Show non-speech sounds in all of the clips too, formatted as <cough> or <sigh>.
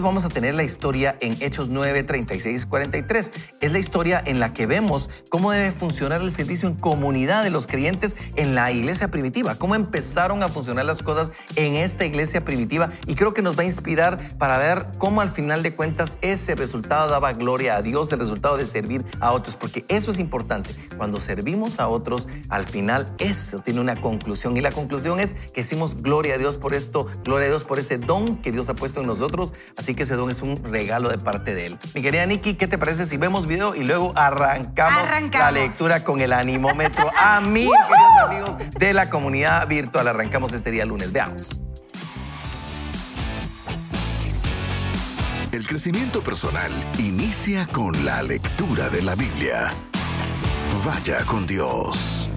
Hoy vamos a tener la historia en Hechos 9, 36 43. Es la historia en la que vemos cómo debe funcionar el servicio en comunidad de los creyentes en la iglesia primitiva, cómo empezaron a funcionar las cosas en esta iglesia primitiva y creo que nos va a inspirar para ver cómo al final de cuentas ese resultado daba gloria a Dios, el resultado de servir a otros, porque eso es importante. Cuando servimos a otros, al final eso tiene una conclusión y la conclusión es que hicimos gloria a Dios por esto, gloria a Dios por ese don que Dios ha puesto en nosotros, así que ese don es un regalo de parte de Él. Mi querida Nikki, ¿qué te parece si vemos video y luego arrancamos, la lectura con el animómetro <laughs> a mí, queridos amigos de la comunidad virtual? Arrancamos este día lunes, veamos. El crecimiento personal inicia con la lectura de la Biblia. Vaya con Dios.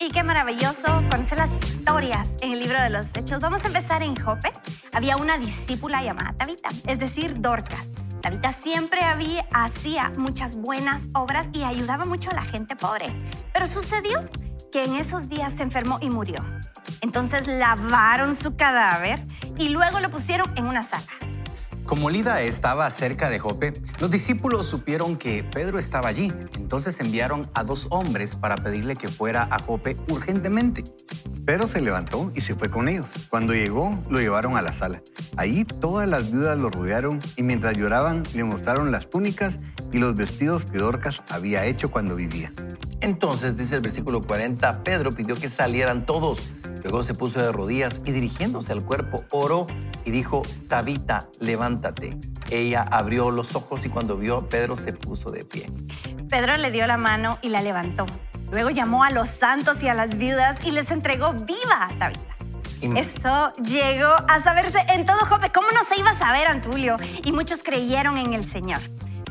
Y qué maravilloso conocer las historias en el libro de los Hechos. Vamos a empezar en Jope. Había una discípula llamada Tabita, es decir, Dorcas. Tabita siempre había, hacía muchas buenas obras y ayudaba mucho a la gente pobre. Pero sucedió que en esos días se enfermó y murió. Entonces lavaron su cadáver y luego lo pusieron en una sala. Como Lida estaba cerca de Jope, los discípulos supieron que Pedro estaba allí. Entonces enviaron a dos hombres para pedirle que fuera a Jope urgentemente. Pedro se levantó y se fue con ellos. Cuando llegó, lo llevaron a la sala. Allí todas las viudas lo rodearon y mientras lloraban le mostraron las túnicas y los vestidos que Dorcas había hecho cuando vivía. Entonces, dice el versículo 40, Pedro pidió que salieran todos. Luego se puso de rodillas y dirigiéndose al cuerpo, oró y dijo, Tabita, levántate. Ella abrió los ojos y cuando vio a Pedro se puso de pie. Pedro le dio la mano y la levantó. Luego llamó a los santos y a las viudas y les entregó viva a Tabita. Eso llegó a saberse en todo Jope. ¿Cómo no se iba a saber, Antulio? Y muchos creyeron en el Señor.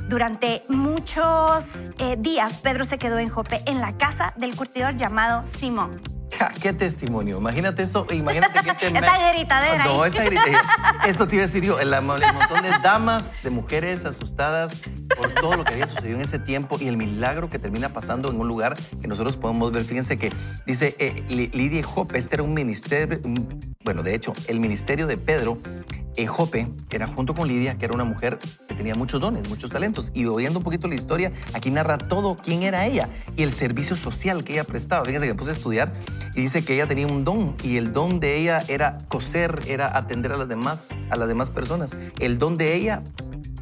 Durante muchos eh, días, Pedro se quedó en Jope, en la casa del curtidor llamado Simón. <laughs> ¿Qué testimonio? Imagínate eso, imagínate que <laughs> te... esa gritadera. No, esa gritadera. Esto te iba a decir yo, el, el, montón de damas, de mujeres asustadas por todo lo que había sucedido en ese tiempo y el milagro que termina pasando en un lugar que nosotros podemos ver. Fíjense que dice eh, Lidia Jope, este era un ministerio, bueno, de hecho, el ministerio de Pedro en Jope era junto con Lidia, que era una mujer que tenía muchos dones, muchos talentos. Y oyendo un poquito la historia, aquí narra todo quién era ella y el servicio social que ella prestaba. Fíjense que puse a estudiar y dice que ella tenía un don y el don de ella era coser, era atender a las demás, a las demás personas. El don de ella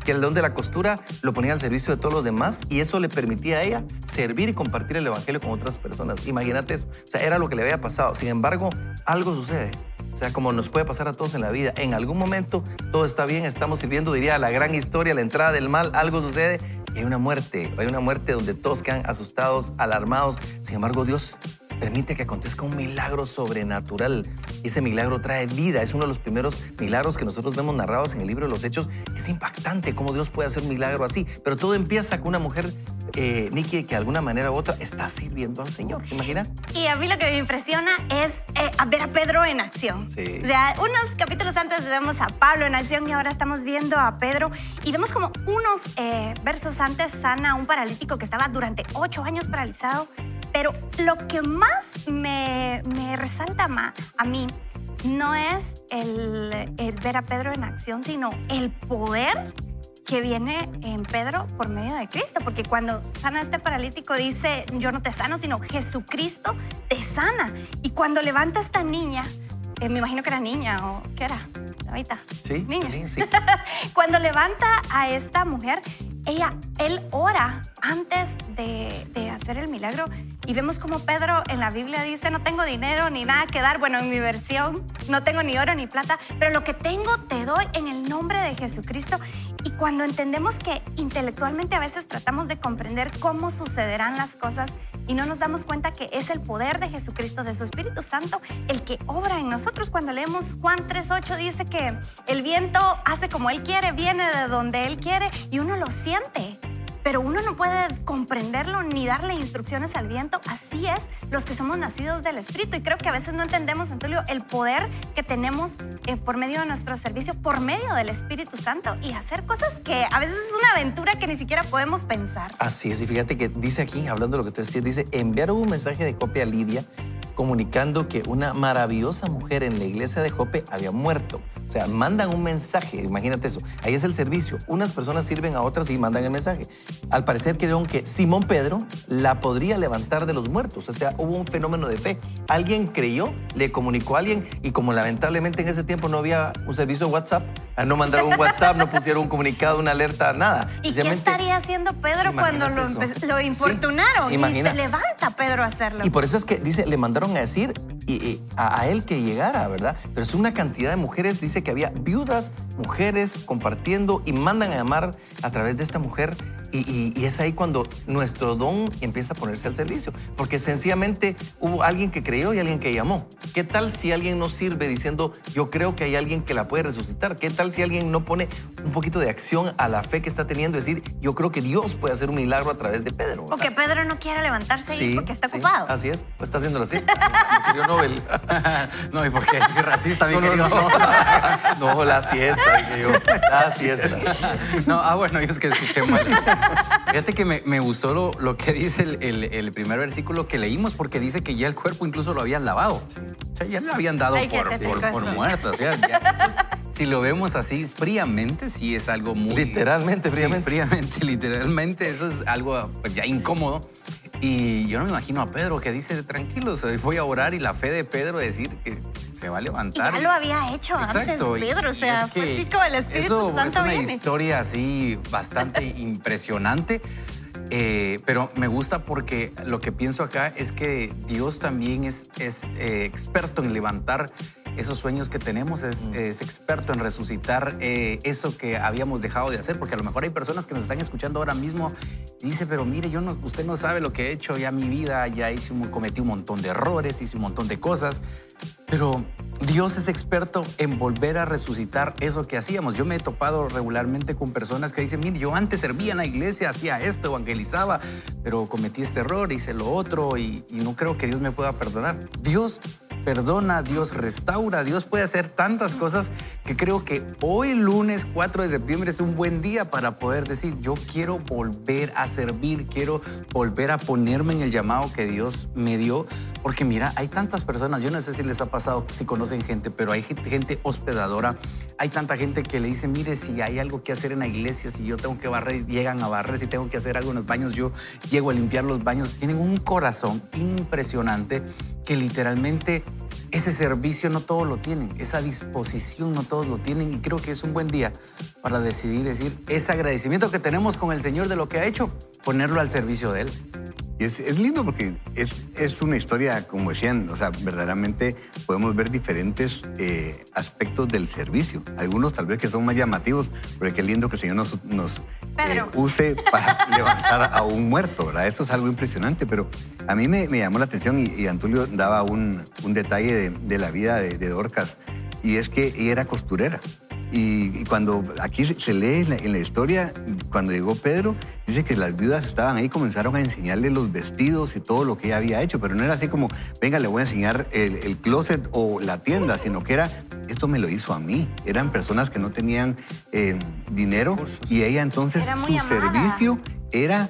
que el don de la costura lo ponía al servicio de todos los demás y eso le permitía a ella servir y compartir el evangelio con otras personas. Imagínate eso. O sea, era lo que le había pasado. Sin embargo, algo sucede. O sea, como nos puede pasar a todos en la vida. En algún momento todo está bien, estamos sirviendo, diría, la gran historia, la entrada del mal, algo sucede y hay una muerte. Hay una muerte donde todos quedan asustados, alarmados. Sin embargo, Dios permite que acontezca un milagro sobrenatural. Ese milagro trae vida. Es uno de los primeros milagros que nosotros vemos narrados en el libro de los Hechos. Es impactante cómo Dios puede hacer un milagro así. Pero todo empieza con una mujer eh, Nikki, que de alguna manera u otra está sirviendo al Señor. ¿Te imaginas? Y a mí lo que me impresiona es eh, ver a Pedro en acción. Sí. O sea, unos capítulos antes vemos a Pablo en acción y ahora estamos viendo a Pedro y vemos como unos eh, versos antes sana a un paralítico que estaba durante ocho años paralizado. Pero lo que más me, me resalta más a mí no es el, el ver a Pedro en acción, sino el poder que viene en Pedro por medio de Cristo, porque cuando sana a este paralítico dice, yo no te sano, sino Jesucristo te sana. Y cuando levanta a esta niña, eh, me imagino que era niña o qué era, ahorita. Sí, niña. sí. <laughs> cuando levanta a esta mujer, ella, él ora antes de, hacer el milagro y vemos como Pedro en la Biblia dice, no tengo dinero ni nada que dar, bueno, en mi versión, no tengo ni oro ni plata, pero lo que tengo te doy en el nombre de Jesucristo. Y cuando entendemos que intelectualmente a veces tratamos de comprender cómo sucederán las cosas y no nos damos cuenta que es el poder de Jesucristo, de su Espíritu Santo, el que obra en nosotros. Cuando leemos Juan 3.8 dice que el viento hace como Él quiere, viene de donde Él quiere y uno lo siente pero uno no puede comprenderlo ni darle instrucciones al viento. Así es los que somos nacidos del Espíritu. Y creo que a veces no entendemos, Antulio, el poder que tenemos eh, por medio de nuestro servicio, por medio del Espíritu Santo y hacer cosas que a veces es una aventura que ni siquiera podemos pensar. Así es. Y fíjate que dice aquí, hablando de lo que tú decías, dice, enviaron un mensaje de copia a Lidia comunicando que una maravillosa mujer en la iglesia de Jope había muerto. O sea, mandan un mensaje, imagínate eso. Ahí es el servicio. Unas personas sirven a otras y mandan el mensaje. Al parecer creyeron que Simón Pedro la podría levantar de los muertos. O sea, hubo un fenómeno de fe. Alguien creyó, le comunicó a alguien y como lamentablemente en ese tiempo no había un servicio de WhatsApp, no mandaron un WhatsApp, no pusieron un comunicado, una alerta, nada. ¿Y qué estaría haciendo Pedro cuando lo, lo infortunaron? y se levanta Pedro a hacerlo. Y por eso es que dice, le mandaron a decir y, a, él que llegara, ¿verdad? Pero es una cantidad de mujeres, dice que había viudas, mujeres compartiendo y mandan a llamar a través de esta mujer y, es ahí cuando nuestro don empieza a ponerse al servicio, porque sencillamente hubo alguien que creyó y alguien que llamó. ¿Qué tal si alguien no sirve diciendo, yo creo que hay alguien que la puede resucitar? ¿Qué tal si alguien no pone un poquito de acción a la fe que está teniendo? Es decir, yo creo que Dios puede hacer un milagro a través de Pedro. O que Pedro no quiera levantarse sí, porque está ocupado. Así es, pues está haciendo la siesta. <laughs> Nobel. <laughs> no, y porque es racista, mi no, querido. No, no. <laughs> no, la siesta, dije yo. La siesta. No, ah, bueno, es que escuché mal. Fíjate que me, gustó lo, que dice el, primer versículo que leímos, porque dice que ya el cuerpo incluso lo habían lavado. O sea, ya le habían dado por, por, muerto. O sea, si lo vemos así fríamente, sí es algo muy... Literalmente, fríamente. fríamente, literalmente, eso es algo pues, ya incómodo. Y yo no me imagino a Pedro que dice, tranquilo, voy a orar y la fe de Pedro decir que se va a levantar. ya lo había hecho antes Pedro, o sea, fue así como el Espíritu eso es una historia así bastante <laughs> impresionante. Eh, pero me gusta porque lo que pienso acá es que Dios también es, es eh, experto en levantar esos sueños que tenemos, es, experto en resucitar eh, eso que habíamos dejado de hacer, porque a lo mejor hay personas que nos están escuchando ahora mismo y dice, pero mire, yo no, usted no sabe lo que he hecho ya mi vida, ya hice cometí un montón de errores, hice un montón de cosas, pero Dios es experto en volver a resucitar eso que hacíamos. Yo me he topado regularmente con personas que dicen, mire, yo antes servía en la iglesia, hacía esto, evangelizaba, pero cometí este error, hice lo otro y, y no creo que Dios me pueda perdonar. Dios perdona, Dios restaura, Dios puede hacer tantas cosas que creo que hoy lunes 4 de septiembre es un buen día para poder decir, yo quiero volver a servir, quiero volver a ponerme en el llamado que Dios me dio, porque mira, hay tantas personas, yo no sé si les ha pasado, si conocen gente, pero hay gente, hospedadora, hay tanta gente que le dice, mire, si hay algo que hacer en la iglesia, si yo tengo que barrer, llegan a barrer, si tengo que hacer algo en los baños, yo llego a limpiar los baños, tienen un corazón impresionante que literalmente ese servicio no todos lo tienen, esa disposición no todos lo tienen y creo que es un buen día para decidir decir ese agradecimiento que tenemos con el Señor de lo que ha hecho, ponerlo al servicio de Él. Es, es, lindo porque es, es, una historia, como decían, o sea, verdaderamente podemos ver diferentes eh, aspectos del servicio. Algunos tal vez que son más llamativos, pero qué lindo que el Señor nos, nos eh, use para <laughs> levantar a un muerto, ¿verdad? Eso es algo impresionante, pero a mí me, llamó la atención y, Antulio daba un, un detalle de, de, la vida de, Dorcas, y es que ella era costurera. Y, cuando aquí se lee en la, historia, cuando llegó Pedro, dice que las viudas estaban ahí, comenzaron a enseñarle los vestidos y todo lo que ella había hecho, pero no era así como, venga, le voy a enseñar el, closet o la tienda, sino que era, esto me lo hizo a mí. Eran personas que no tenían eh, dinero y ella entonces su servicio era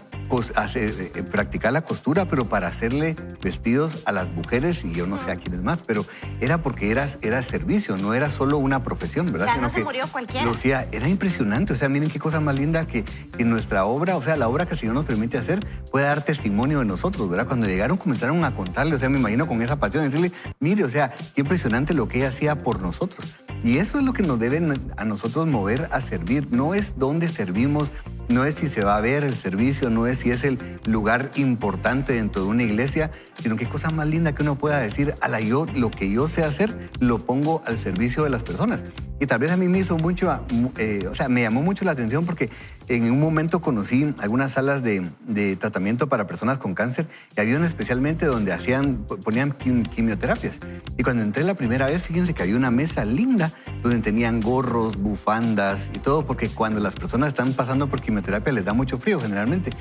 eh, eh, practicar la costura, pero para hacerle vestidos a las mujeres y yo no sé a quiénes más, pero era porque era, era servicio, no era solo una profesión, ¿verdad? O sea, no se murió cualquiera. Lucía, era impresionante, o sea, miren qué cosa más linda que, en nuestra obra, o sea, la obra que el Señor nos permite hacer, puede dar testimonio de nosotros, ¿verdad? Cuando llegaron comenzaron a contarle, o sea, me imagino con esa pasión, decirle, mire, o sea, qué impresionante lo que ella hacía por nosotros. Y eso es lo que nos debe a nosotros mover a servir, no es dónde servimos, no es si se va a ver el servicio, no es si es el lugar importante dentro de una iglesia, sino qué cosa más linda que uno pueda decir, a la yo, lo que yo sé hacer, lo pongo al servicio de las personas. Y tal vez a mí me hizo mucho, eh, o sea, me llamó mucho la atención porque en un momento conocí algunas salas de, tratamiento para personas con cáncer y había una especialmente donde hacían, ponían quimioterapias. Y cuando entré la primera vez, fíjense que había una mesa linda donde tenían gorros, bufandas y todo, porque cuando las personas están pasando por quimioterapia les da mucho frío generalmente.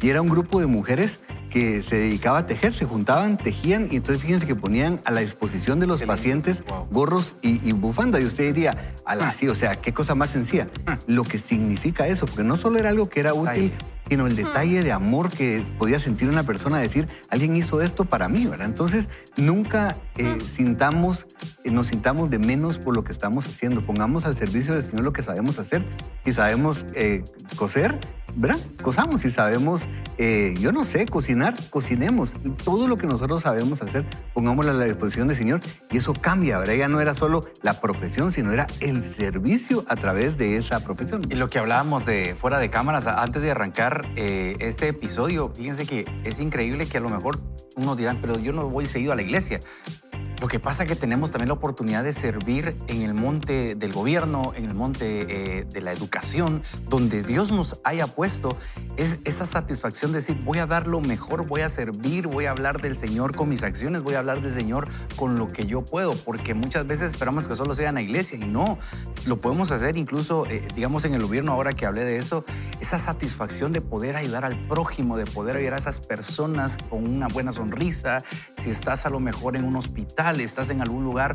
Y era un grupo de mujeres que se dedicaba a tejer, se juntaban, tejían y entonces fíjense que ponían a la disposición de los Qué pacientes Wow. gorros y, y bufanda. Y usted diría, ala, sí, o sea, qué cosa más sencilla. Lo que significa eso, porque no solo era algo que era útil, Ay. Sino el detalle de amor que podía sentir una persona decir, alguien hizo esto para mí, ¿verdad? Entonces, nunca eh, sintamos, eh, nos sintamos de menos por lo que estamos haciendo. Pongamos al servicio del Señor lo que sabemos hacer. Si sabemos eh, coser, ¿verdad? Cosamos. Si sabemos, eh, yo no sé, cocinar, cocinemos. Todo lo que nosotros sabemos hacer, pongámoslo a la disposición del Señor y eso cambia, ¿verdad? Ya no era solo la profesión, sino era el servicio a través de esa profesión. Y lo que hablábamos de fuera de cámaras, antes de arrancar eh, este episodio, fíjense que es increíble que a lo mejor unos dirán, pero yo no voy seguido a la iglesia. Lo que pasa es que tenemos también la oportunidad de servir en el monte del gobierno, en el monte eh, de la educación, donde Dios nos haya puesto es esa satisfacción de decir, voy a dar lo mejor, voy a servir, voy a hablar del Señor con mis acciones, voy a hablar del Señor con lo que yo puedo, porque muchas veces esperamos que solo sea en la iglesia y no, lo podemos hacer incluso, eh, digamos, en el gobierno, ahora que hablé de eso, esa satisfacción de poder ayudar al prójimo, de poder ayudar a esas personas con una buena sonrisa, si estás a lo mejor en un hospital, estás en algún lugar,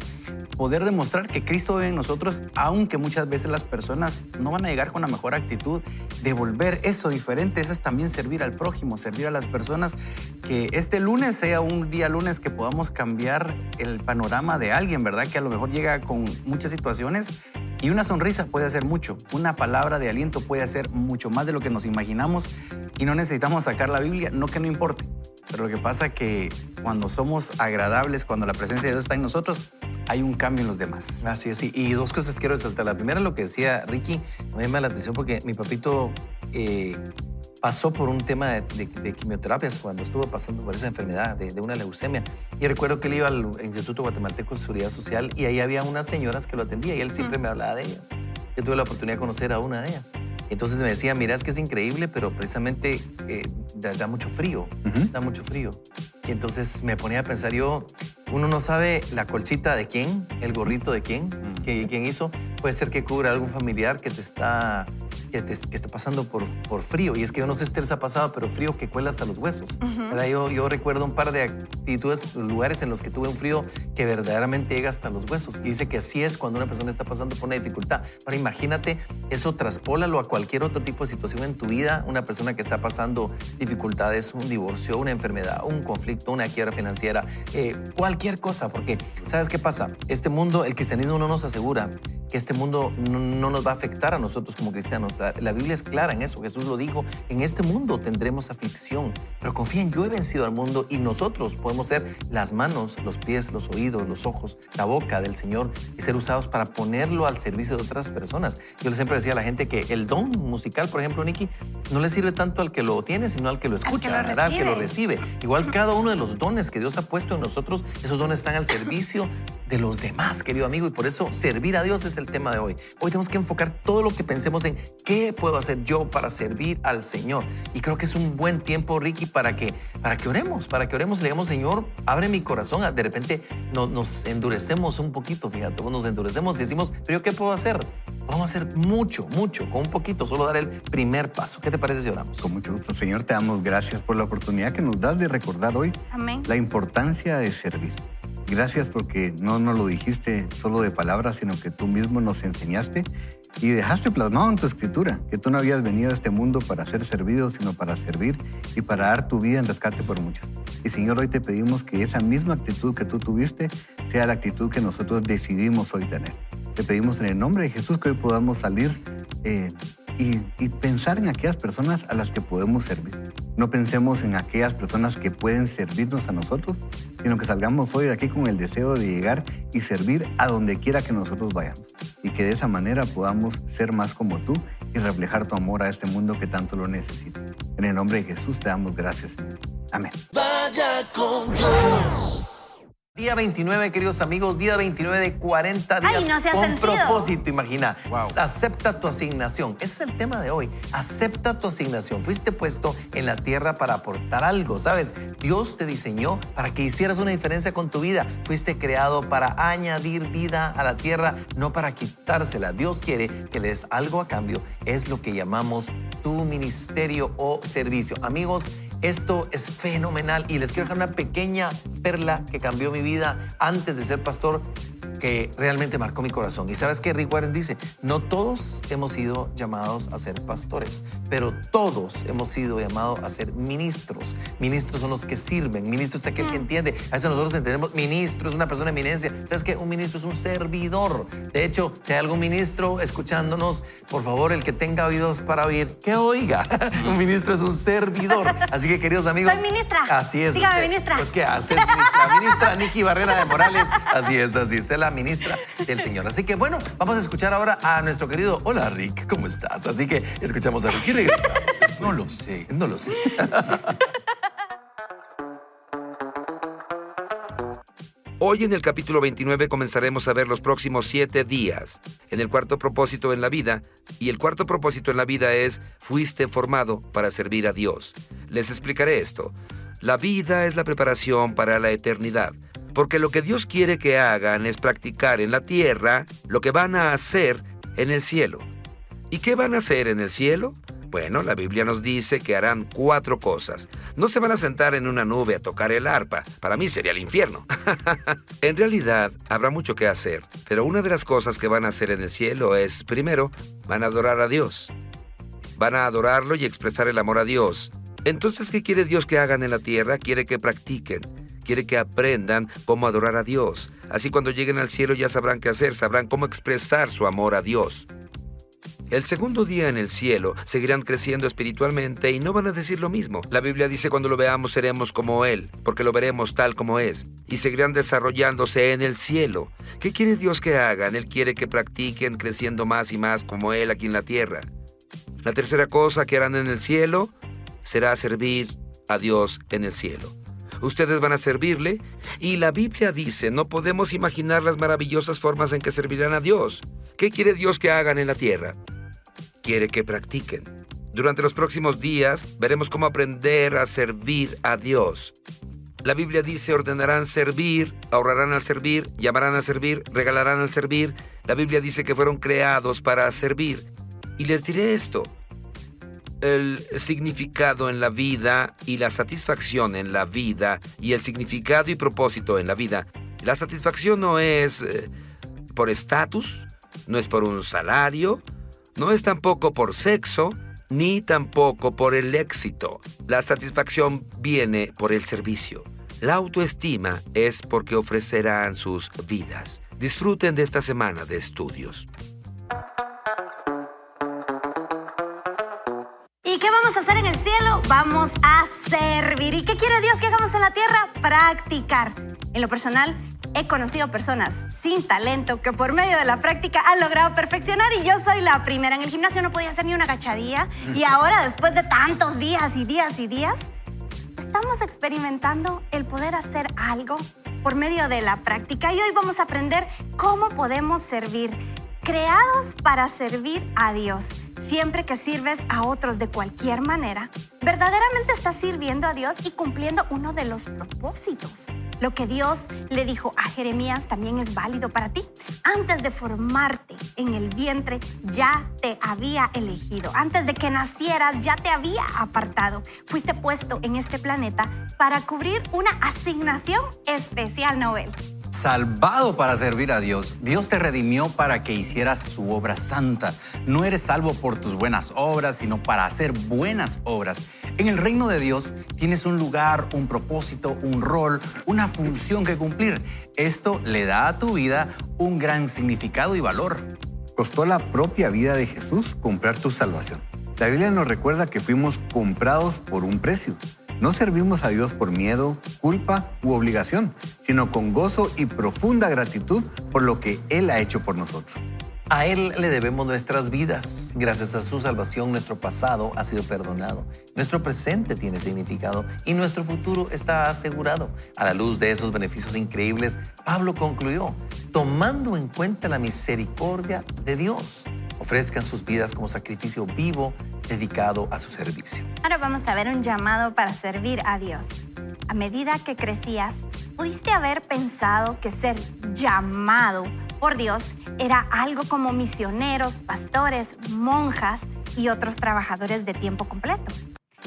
poder demostrar que Cristo vive en nosotros, aunque muchas veces las personas no van a llegar con la mejor actitud, devolver eso diferente, eso es también servir al prójimo, servir a las personas, que este lunes sea un día lunes que podamos cambiar el panorama de alguien, ¿verdad? Que a lo mejor llega con muchas situaciones y una sonrisa puede hacer mucho, una palabra de aliento puede hacer mucho más de lo que nos imaginamos y no necesitamos sacar la Biblia, no que no importe. Pero lo que pasa que cuando somos agradables, cuando la presencia de Dios está en nosotros, hay un cambio en los demás. Así es, y- y dos cosas quiero resaltar. La primera, lo que decía Ricky, me llama la atención porque mi papito eh, pasó por un tema de, de- de quimioterapias cuando estuvo pasando por esa enfermedad de, de una leucemia. Y recuerdo que él iba al Instituto Guatemalteco de Seguridad Social y ahí había unas señoras que lo atendía y él siempre me hablaba de ellas. Yo tuve la oportunidad de conocer a una de ellas. Entonces me decía, mira, es que es increíble, pero precisamente eh, da, da mucho frío, da mucho frío. Y entonces me ponía a pensar yo, uno no sabe la colchita de quién, el gorrito de quién, Mm. que, quién hizo. Puede ser que cubra algún familiar que te está, que te, que está pasando por, por frío. Y es que yo no sé si te les ha pasado, pero frío que cuela hasta los huesos. ¿verdad? yo, yo recuerdo un par de actitudes, lugares en los que tuve un frío que verdaderamente llega hasta los huesos. Y dice que así es cuando una persona está pasando por una dificultad. Ahora imagínate, eso traspólalo a cualquier otro tipo de situación en tu vida. Una persona que está pasando dificultades, un divorcio, una enfermedad, un conflicto, una quiebra financiera, eh, cualquier cosa. Porque, ¿sabes qué pasa? Este mundo, el cristianismo no nos asegura que este mundo no, no nos va a afectar a nosotros como cristianos. La, la Biblia es clara en eso. Jesús lo dijo, en este mundo tendremos aflicción, pero confíen, yo he vencido al mundo y nosotros podemos ser las manos, los pies, los oídos, los ojos, la boca del Señor y ser usados para ponerlo al servicio de otras personas. Yo siempre decía a la gente que el don musical, por ejemplo, Nicky, no le sirve tanto al que lo tiene, sino al que lo escucha, lo ¿verdad? Al que lo recibe. recibe. Igual cada uno de los dones que Dios ha puesto en nosotros, esos dones están al servicio de los demás, querido amigo, y por eso servir a Dios es el tema de hoy. Hoy tenemos que enfocar todo lo que pensemos en qué puedo hacer yo para servir al Señor. Y creo que es un buen tiempo, Ricky, para que, para que oremos, para que oremos le digamos, Señor, abre mi corazón. De repente no- nos endurecemos un poquito, fíjate, nos endurecemos y decimos, pero yo qué puedo hacer? Vamos a hacer mucho, mucho, con un poquito, solo dar el primer paso. ¿Qué te parece si oramos? Con mucho gusto, Señor, te damos gracias por la oportunidad que nos das de recordar hoy Amén. la importancia de servir. Gracias porque no nos lo dijiste solo de palabras, sino que tú mismo nos enseñaste y dejaste plasmado en tu escritura que tú no habías venido a este mundo para ser servido, sino para servir y para dar tu vida en rescate por muchos. Y Señor, hoy te pedimos que esa misma actitud que tú tuviste sea la actitud que nosotros decidimos hoy tener. Te pedimos en el nombre de Jesús que hoy podamos salir eh, y, pensar en aquellas personas a las que podemos servir. No pensemos en aquellas personas que pueden servirnos a nosotros, sino que salgamos hoy de aquí con el deseo de llegar y servir a donde quiera que nosotros vayamos. Y que de esa manera podamos ser más como tú y reflejar tu amor a este mundo que tanto lo necesita. En el nombre de Jesús te damos gracias. Amén. Día 29, queridos amigos, día 29 de 40 días Ay, no se ha con sentido. propósito, imagina. Wow. Acepta tu asignación. Ese es el tema de hoy. Acepta tu asignación. Fuiste puesto en la tierra para aportar algo, ¿sabes? Dios te diseñó para que hicieras una diferencia con tu vida. Fuiste creado para añadir vida a la tierra, no para quitársela. Dios quiere que le des algo a cambio. Es lo que llamamos tu ministerio o servicio. Amigos, esto es fenomenal y les quiero dejar una pequeña perla que cambió mi vida antes de ser pastor que realmente marcó mi corazón. Y sabes que Rick Warren dice, no todos hemos sido llamados a ser pastores, pero todos hemos sido llamados a ser ministros. Ministros son los que sirven, ministro es aquel que entiende. A veces nosotros entendemos, ministro es una persona de eminencia. ¿Sabes qué? Un ministro es un servidor. De hecho, si hay algún ministro escuchándonos, por favor, el que tenga oídos para oír, que oiga. <laughs> un ministro es un servidor. Así que, queridos amigos. Soy ministra. Así es. Dígame, usted. ministra. Pues, ¿qué hace? Ministra, ministra Nikki Barrera de Morales. Así es, así. Es la ministra del Señor. Así que, bueno, vamos a escuchar ahora a nuestro querido. Hola, Rick, ¿cómo estás? Así que escuchamos a Rick y regresamos. No lo sé. No lo sé. Hoy en el capítulo 29 comenzaremos a ver los próximos siete días. En el cuarto propósito en la vida, y el cuarto propósito en la vida es, fuiste formado para servir a Dios. Les explicaré esto. La vida es la preparación para la eternidad, porque lo que Dios quiere que hagan es practicar en la tierra lo que van a hacer en el cielo. ¿Y qué van a hacer en el cielo? Bueno, la Biblia nos dice que harán cuatro cosas. No se van a sentar en una nube a tocar el arpa. Para mí sería el infierno. <laughs> en realidad, habrá mucho que hacer. Pero una de las cosas que van a hacer en el cielo es, primero, van a adorar a Dios. Van a adorarlo y expresar el amor a Dios. Entonces, ¿qué quiere Dios que hagan en la tierra? Quiere que practiquen. Quiere que aprendan cómo adorar a Dios. Así cuando lleguen al cielo ya sabrán qué hacer, sabrán cómo expresar su amor a Dios. El segundo día en el cielo seguirán creciendo espiritualmente y no van a decir lo mismo. La Biblia dice cuando lo veamos seremos como Él, porque lo veremos tal como es, y seguirán desarrollándose en el cielo. ¿Qué quiere Dios que hagan? Él quiere que practiquen creciendo más y más como Él aquí en la tierra. La tercera cosa que harán en el cielo será servir a Dios en el cielo. Ustedes van a servirle y la Biblia dice, no podemos imaginar las maravillosas formas en que servirán a Dios. ¿Qué quiere Dios que hagan en la tierra? Quiere que practiquen. Durante los próximos días veremos cómo aprender a servir a Dios. La Biblia dice ordenarán servir, ahorrarán al servir, llamarán a servir, regalarán al servir. La Biblia dice que fueron creados para servir. Y les diré esto, el significado en la vida y la satisfacción en la vida y el significado y propósito en la vida. La satisfacción no es eh, por estatus, no es por un salario, no es tampoco por sexo, ni tampoco por el éxito. La satisfacción viene por el servicio. La autoestima es porque ofrecerán sus vidas. Disfruten de esta semana de estudios. ¿Y qué vamos a hacer en el cielo? Vamos a servir. ¿Y qué quiere Dios que hagamos en la tierra? Practicar. En lo personal, he conocido personas sin talento que por medio de la práctica han logrado perfeccionar y yo soy la primera. En el gimnasio no podía hacer ni una cachadilla y ahora, después de tantos días y días y días, estamos experimentando el poder hacer algo por medio de la práctica y hoy vamos a aprender cómo podemos servir. Creados para servir a Dios. Siempre que sirves a otros de cualquier manera, verdaderamente estás sirviendo a Dios y cumpliendo uno de los propósitos. Lo que Dios le dijo a Jeremías también es válido para ti. Antes de formarte en el vientre, ya te había elegido. Antes de que nacieras, ya te había apartado. Fuiste puesto en este planeta para cubrir una asignación especial, Noel. Salvado para servir a Dios. Dios te redimió para que hicieras su obra santa. No eres salvo por tus buenas obras, sino para hacer buenas obras. En el reino de Dios tienes un lugar, un propósito, un rol, una función que cumplir. Esto le da a tu vida un gran significado y valor. Costó la propia vida de Jesús comprar tu salvación. La Biblia nos recuerda que fuimos comprados por un precio. No servimos a Dios por miedo, culpa u obligación, sino con gozo y profunda gratitud por lo que Él ha hecho por nosotros. A Él le debemos nuestras vidas. Gracias a su salvación, nuestro pasado ha sido perdonado. Nuestro presente tiene significado y nuestro futuro está asegurado. A la luz de esos beneficios increíbles, Pablo concluyó, tomando en cuenta la misericordia de Dios, ofrezcan sus vidas como sacrificio vivo dedicado a su servicio. Ahora vamos a ver un llamado para servir a Dios. A medida que crecías, pudiste haber pensado que ser llamado por Dios era algo como misioneros, pastores, monjas y otros trabajadores de tiempo completo.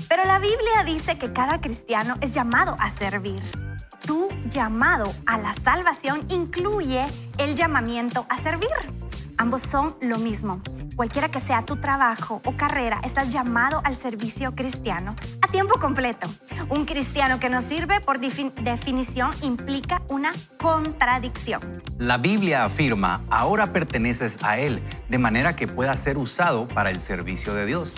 Pero la Biblia dice que cada cristiano es llamado a servir. Tu llamado a la salvación incluye el llamamiento a servir. Ambos son lo mismo. Cualquiera que sea tu trabajo o carrera, estás llamado al servicio cristiano a tiempo completo. Un cristiano que no sirve, por definición, implica una contradicción. La Biblia afirma, ahora perteneces a Él, de manera que pueda ser usado para el servicio de Dios.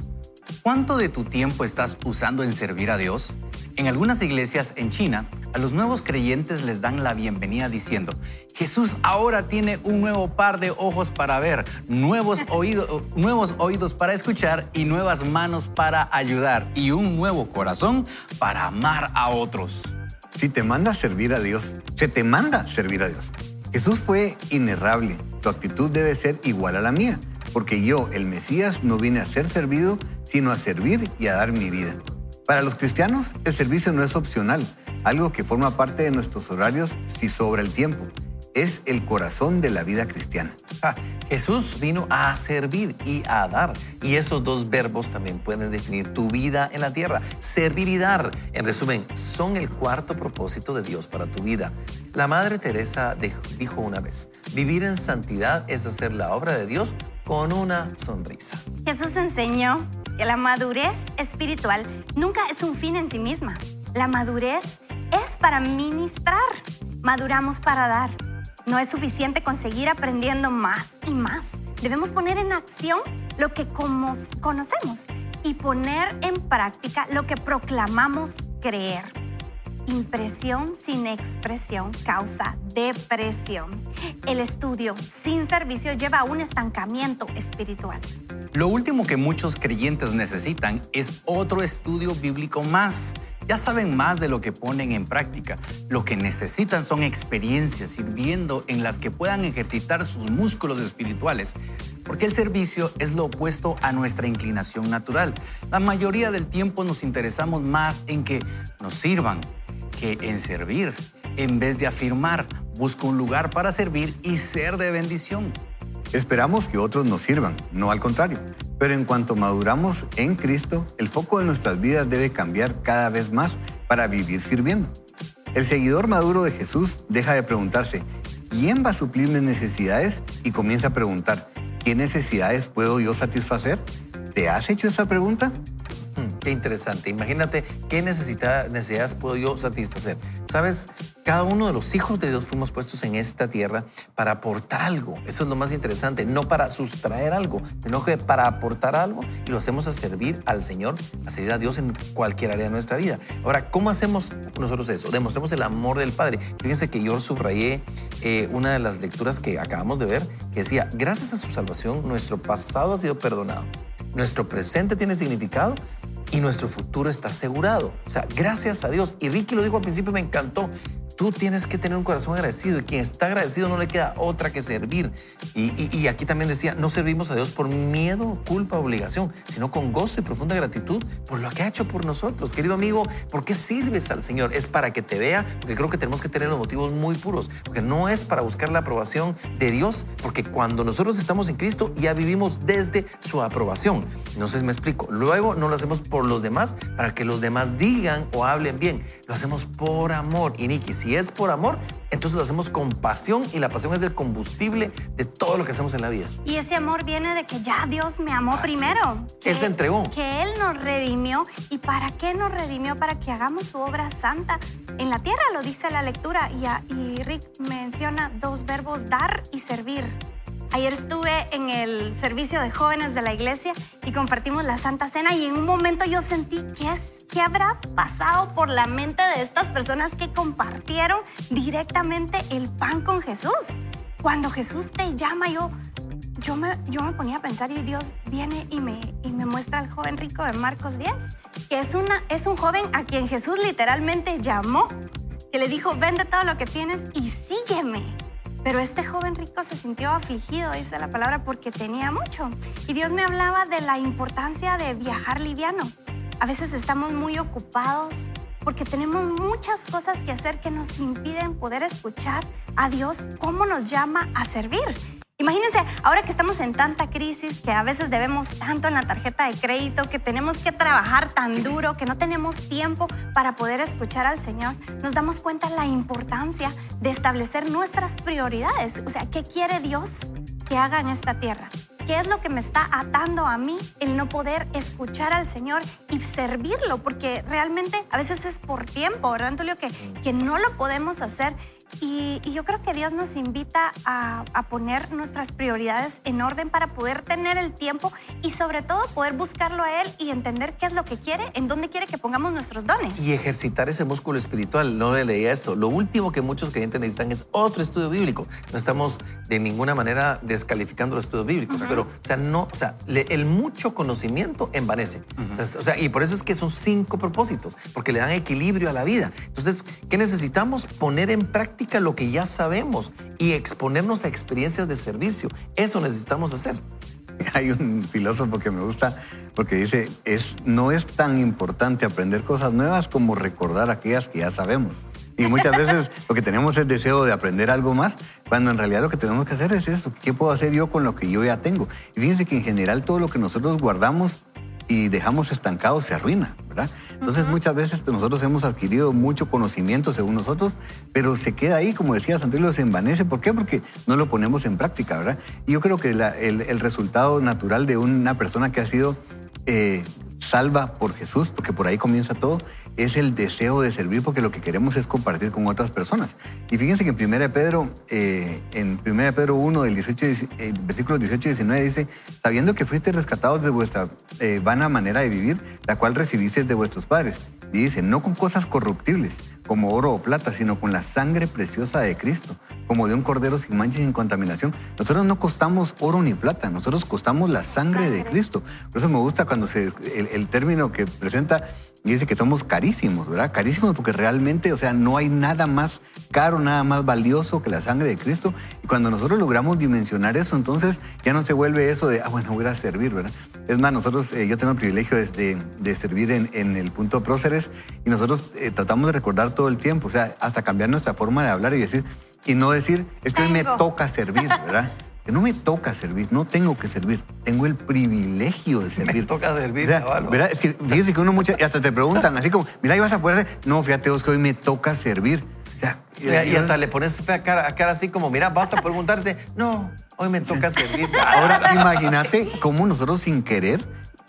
¿Cuánto de tu tiempo estás usando en servir a Dios? En algunas iglesias en China, a los nuevos creyentes les dan la bienvenida diciendo, Jesús ahora tiene un nuevo par de ojos para ver, nuevos, oídos, nuevos oídos para escuchar y nuevas manos para ayudar y un nuevo corazón para amar a otros. Si te manda servir a Dios, se te manda servir a Dios. Jesús fue inerrable, tu actitud debe ser igual a la mía, porque yo, el Mesías, no vine a ser servido, sino a servir y a dar mi vida. Para los cristianos, el servicio no es opcional, algo que forma parte de nuestros horarios si sobra el tiempo. Es el corazón de la vida cristiana. Jesús vino a servir y a dar. Y esos dos verbos también pueden definir tu vida en la tierra. Servir y dar, en resumen, son el cuarto propósito de Dios para tu vida. La Madre Teresa dijo una vez, vivir en santidad es hacer la obra de Dios con una sonrisa. Jesús enseñó que la madurez espiritual nunca es un fin en sí misma. La madurez es para ministrar. Maduramos para dar. No es suficiente conseguir aprendiendo más y más. Debemos poner en acción lo que conocemos y poner en práctica lo que proclamamos creer. Impresión sin expresión causa depresión. El estudio sin servicio lleva a un estancamiento espiritual. Lo último que muchos creyentes necesitan es otro estudio bíblico más. Ya saben más de lo que ponen en práctica. Lo que necesitan son experiencias sirviendo en las que puedan ejercitar sus músculos espirituales. Porque el servicio es lo opuesto a nuestra inclinación natural. La mayoría del tiempo nos interesamos más en que nos sirvan, en servir. En vez de afirmar, busca un lugar para servir y ser de bendición. Esperamos que otros nos sirvan, no al contrario. Pero en cuanto maduramos en Cristo, el foco de nuestras vidas debe cambiar cada vez más para vivir sirviendo. El seguidor maduro de Jesús deja de preguntarse, ¿quién va a suplir mis necesidades? Y comienza a preguntar, ¿qué necesidades puedo yo satisfacer? ¿Te has hecho esa pregunta? Qué interesante. Imagínate qué necesidades puedo yo satisfacer. Sabes, cada uno de los hijos de Dios fuimos puestos en esta tierra para aportar algo. Eso es lo más interesante. No para sustraer algo, sino que para aportar algo y lo hacemos a servir al Señor, a servir a Dios en cualquier área de nuestra vida. Ahora, ¿cómo hacemos nosotros eso? Demostremos el amor del Padre. Fíjense que yo subrayé eh, una de las lecturas que acabamos de ver que decía, gracias a su salvación, nuestro pasado ha sido perdonado. Nuestro presente tiene significado y nuestro futuro está asegurado. O sea, gracias a Dios. Y Ricky lo dijo al principio, me encantó. Tú tienes que tener un corazón agradecido y quien está agradecido no le queda otra que servir. Y, aquí también decía, no servimos a Dios por miedo, culpa, obligación, sino con gozo y profunda gratitud por lo que ha hecho por nosotros. Querido amigo, ¿por qué sirves al Señor? Es para que te vea, porque creo que tenemos que tener los motivos muy puros, porque no es para buscar la aprobación de Dios, porque cuando nosotros estamos en Cristo ya vivimos desde su aprobación. No si me explico. Luego no lo hacemos por los demás para que los demás digan o hablen bien. Lo hacemos por amor. Y Niki, si es por amor, entonces lo hacemos con pasión y la pasión es el combustible de todo lo que hacemos en la vida. Y ese amor viene de que ya Dios me amó primero. él se entregó. Que Él nos redimió. ¿Y para qué nos redimió? Para que hagamos su obra santa en la tierra, lo dice la lectura. Y, y Rick menciona dos verbos, dar y servir. Ayer estuve en el servicio de jóvenes de la iglesia y compartimos la Santa Cena y en un momento yo sentí que es, ¿qué habrá pasado por la mente de estas personas que compartieron directamente el pan con Jesús? Cuando Jesús te llama, yo, yo me, yo me ponía a pensar y Dios viene y me, y me muestra al joven rico de Marcos 10, que es, una, es un joven a quien Jesús literalmente llamó, que le dijo, vende todo lo que tienes y sígueme. Pero este joven rico se sintió afligido, dice la palabra, porque tenía mucho. Y Dios me hablaba de la importancia de viajar liviano. A veces estamos muy ocupados porque tenemos muchas cosas que hacer que nos impiden poder escuchar a Dios cómo nos llama a servir. Imagínense, ahora que estamos en tanta crisis, que a veces debemos tanto en la tarjeta de crédito, que tenemos que trabajar tan <laughs> duro, que no tenemos tiempo para poder escuchar al Señor, nos damos cuenta la importancia de establecer nuestras prioridades. O sea, ¿qué quiere Dios que haga en esta tierra? ¿Qué es lo que me está atando a mí el no poder escuchar al Señor y servirlo? Porque realmente a veces es por tiempo, ¿verdad, Antonio? Que, que no lo podemos hacer. Y, y yo creo que Dios nos invita a, a poner nuestras prioridades en orden para poder tener el tiempo y sobre todo poder buscarlo a Él y entender qué es lo que quiere, en dónde quiere que pongamos nuestros dones. Y ejercitar ese músculo espiritual. No le leía esto. Lo último que muchos creyentes necesitan es otro estudio bíblico. No estamos de ninguna manera descalificando los estudios bíblicos, pero, o sea, no, o sea, le- el mucho conocimiento envanece. o, sea, o sea, y por eso es que son cinco propósitos, porque le dan equilibrio a la vida. Entonces, ¿qué necesitamos? Poner en práctica lo que ya sabemos y exponernos a experiencias de servicio. Eso necesitamos hacer. <laughs> Hay un filósofo que me gusta porque dice, es, no es tan importante aprender cosas nuevas como recordar aquellas que ya sabemos. <laughs> Y muchas veces lo que tenemos es deseo de aprender algo más, cuando en realidad lo que tenemos que hacer es eso. ¿Qué puedo hacer yo con lo que yo ya tengo? Y fíjense que en general todo lo que nosotros guardamos y dejamos estancado se arruina, ¿verdad? Entonces muchas veces nosotros hemos adquirido mucho conocimiento según nosotros, pero se queda ahí, como decía Santelio, se envanece. ¿Por qué? Porque no lo ponemos en práctica, ¿verdad? Y yo creo que la- el, el resultado natural de una persona que ha sido eh, salva por Jesús, porque por ahí comienza todo, es el deseo de servir, porque lo que queremos es compartir con otras personas. Y fíjense que en 1 Pedro, eh, en 1 Pedro 1, del 18, y- eh, versículos 18 y 19, dice, sabiendo que fuiste rescatados de vuestra eh, vana manera de vivir, la cual recibisteis de vuestros padres. Dice, no con cosas corruptibles, como oro o plata, sino con la sangre preciosa de Cristo, como de un cordero sin mancha y sin contaminación. Nosotros no costamos oro ni plata, nosotros costamos la sangre, de Sangre. Cristo. Por eso me gusta cuando se, el, el término que presenta dice que somos carísimos, ¿verdad? Carísimos porque realmente, o sea, no hay nada más caro, nada más valioso que la sangre de Cristo. Y cuando nosotros logramos dimensionar eso, entonces ya no se vuelve eso de, ah, bueno, voy a servir, ¿verdad? Es más, nosotros, eh, yo tengo el privilegio de, de- de servir en, en el punto próceres y nosotros eh, tratamos de recordar todo el tiempo, o sea, hasta cambiar nuestra forma de hablar y decir, y no decir, es que hoy me toca servir, ¿verdad? Que no me toca servir, no tengo que servir, tengo el privilegio de servir. toca servir, O sea. ¿verdad? Es que fíjese que uno muchas, y hasta te preguntan así como, mira, ibas a poder hacer. No, fíjate vos que hoy me toca servir. O sea, Y, y hasta le pones fea cara, a cara así como, mira, vas a preguntarte, no, hoy me toca servir. Ahora, imagínate cómo nosotros sin querer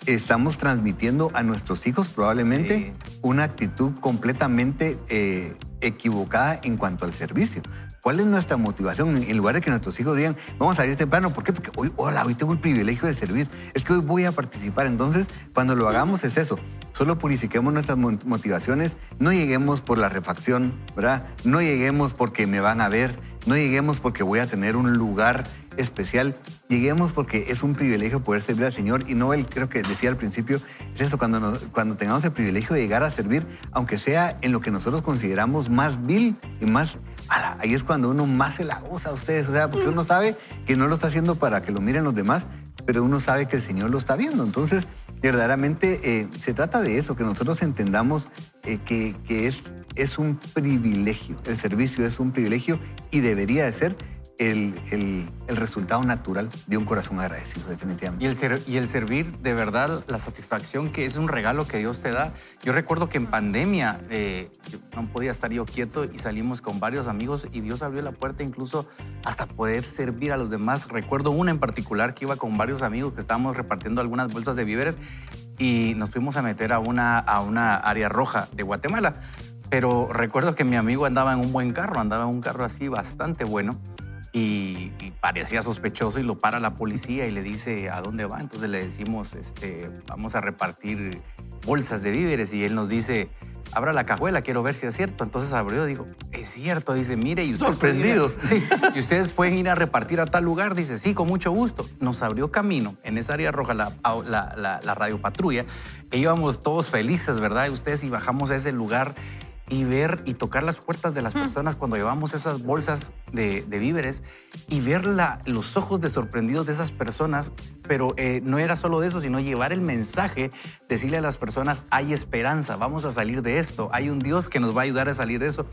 estamos transmitiendo a nuestros hijos probablemente una actitud completamente eh, equivocada en cuanto al servicio. ¿Cuál es nuestra motivación? En lugar de que nuestros hijos digan, vamos a salir temprano, ¿por qué? Porque hoy, hola, hoy tengo el privilegio de servir. Es que hoy voy a participar. Entonces, cuando lo hagamos es eso. Solo purifiquemos nuestras mo- motivaciones. No lleguemos por la refacción, ¿verdad? No lleguemos porque me van a ver. No lleguemos porque voy a tener un lugar especial. Lleguemos porque es un privilegio poder servir al Señor. Y Noel, creo que decía al principio, es eso, cuando, nos- cuando tengamos el privilegio de llegar a servir, aunque sea en lo que nosotros consideramos más vil y más... ala, ahí es cuando uno más se la usa a ustedes, o sea, porque uno sabe que no lo está haciendo para que lo miren los demás, pero uno sabe que el Señor lo está viendo. Entonces, verdaderamente eh, se trata de eso, que nosotros entendamos eh, que, que es, es un privilegio, el servicio es un privilegio y debería de ser el, el- el resultado natural de un corazón agradecido, definitivamente. Y el, ser- y el servir, de verdad, la satisfacción que es un regalo que Dios te da. Yo recuerdo que en pandemia eh, no podía estar yo quieto y salimos con varios amigos y Dios abrió la puerta incluso hasta poder servir a los demás. Recuerdo una en particular que iba con varios amigos que estábamos repartiendo algunas bolsas de víveres y nos fuimos a meter a una, a una área roja de Guatemala. Pero recuerdo que mi amigo andaba en un buen carro, andaba en un carro así bastante bueno y, y parecía sospechoso y lo para la policía y le dice a dónde va. Entonces le decimos, este, vamos a repartir bolsas de víveres y él nos dice, abra la cajuela, quiero ver si es cierto. Entonces abrió, digo, es cierto, dice, mire, y Sorprendido. pueden ir a- <laughs> sí, y ustedes pueden ir a repartir a tal lugar, dice, sí, con mucho gusto. Nos abrió camino en esa área roja, la, la, la, la radio patrulla, e íbamos todos felices, ¿verdad? Y ustedes y bajamos a ese lugar y ver y tocar las puertas de las personas cuando llevamos esas bolsas de, de víveres y ver la- los ojos de sorprendidos de esas personas, pero eh, no era solo eso, sino llevar el mensaje, decirle a las personas, hay esperanza, vamos a salir de esto, hay un Dios que nos va a ayudar a salir de eso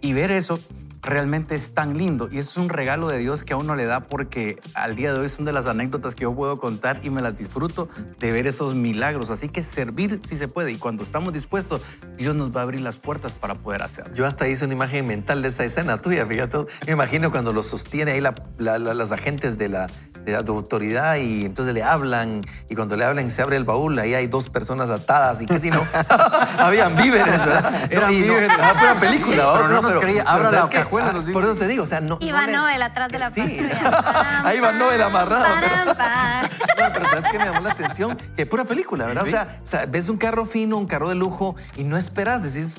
y ver eso realmente es tan lindo y es un regalo de Dios que a uno le da porque al día de hoy son de las anécdotas que yo puedo contar y me las disfruto de ver esos milagros. Así que servir si se puede y cuando estamos dispuestos, Dios nos va a abrir las puertas para poder hacerlo. Yo hasta hice una imagen mental de esta escena tuya, fíjate. Me imagino cuando lo sostiene ahí la- la- la- los agentes de la, de la autoridad y entonces le hablan y cuando le hablan se abre el baúl, ahí hay dos personas atadas y que si no, <laughs> habían víveres, ¿verdad? Eran y no, víveres. ah, pura película, Pero no nos creía. Abra ¿sabes la? Cajuela, Ah, nos dijo. Por eso te digo, o sea, no. Iba no Noel atrás de la Sí. <laughs> Ahí va Noel amarrado. pero- Param, <laughs> no, pero ¿sabes qué me llamó la atención? Que pura película, ¿verdad? O, sea, o sea, ves un carro fino, un carro de lujo y no esperas, decís,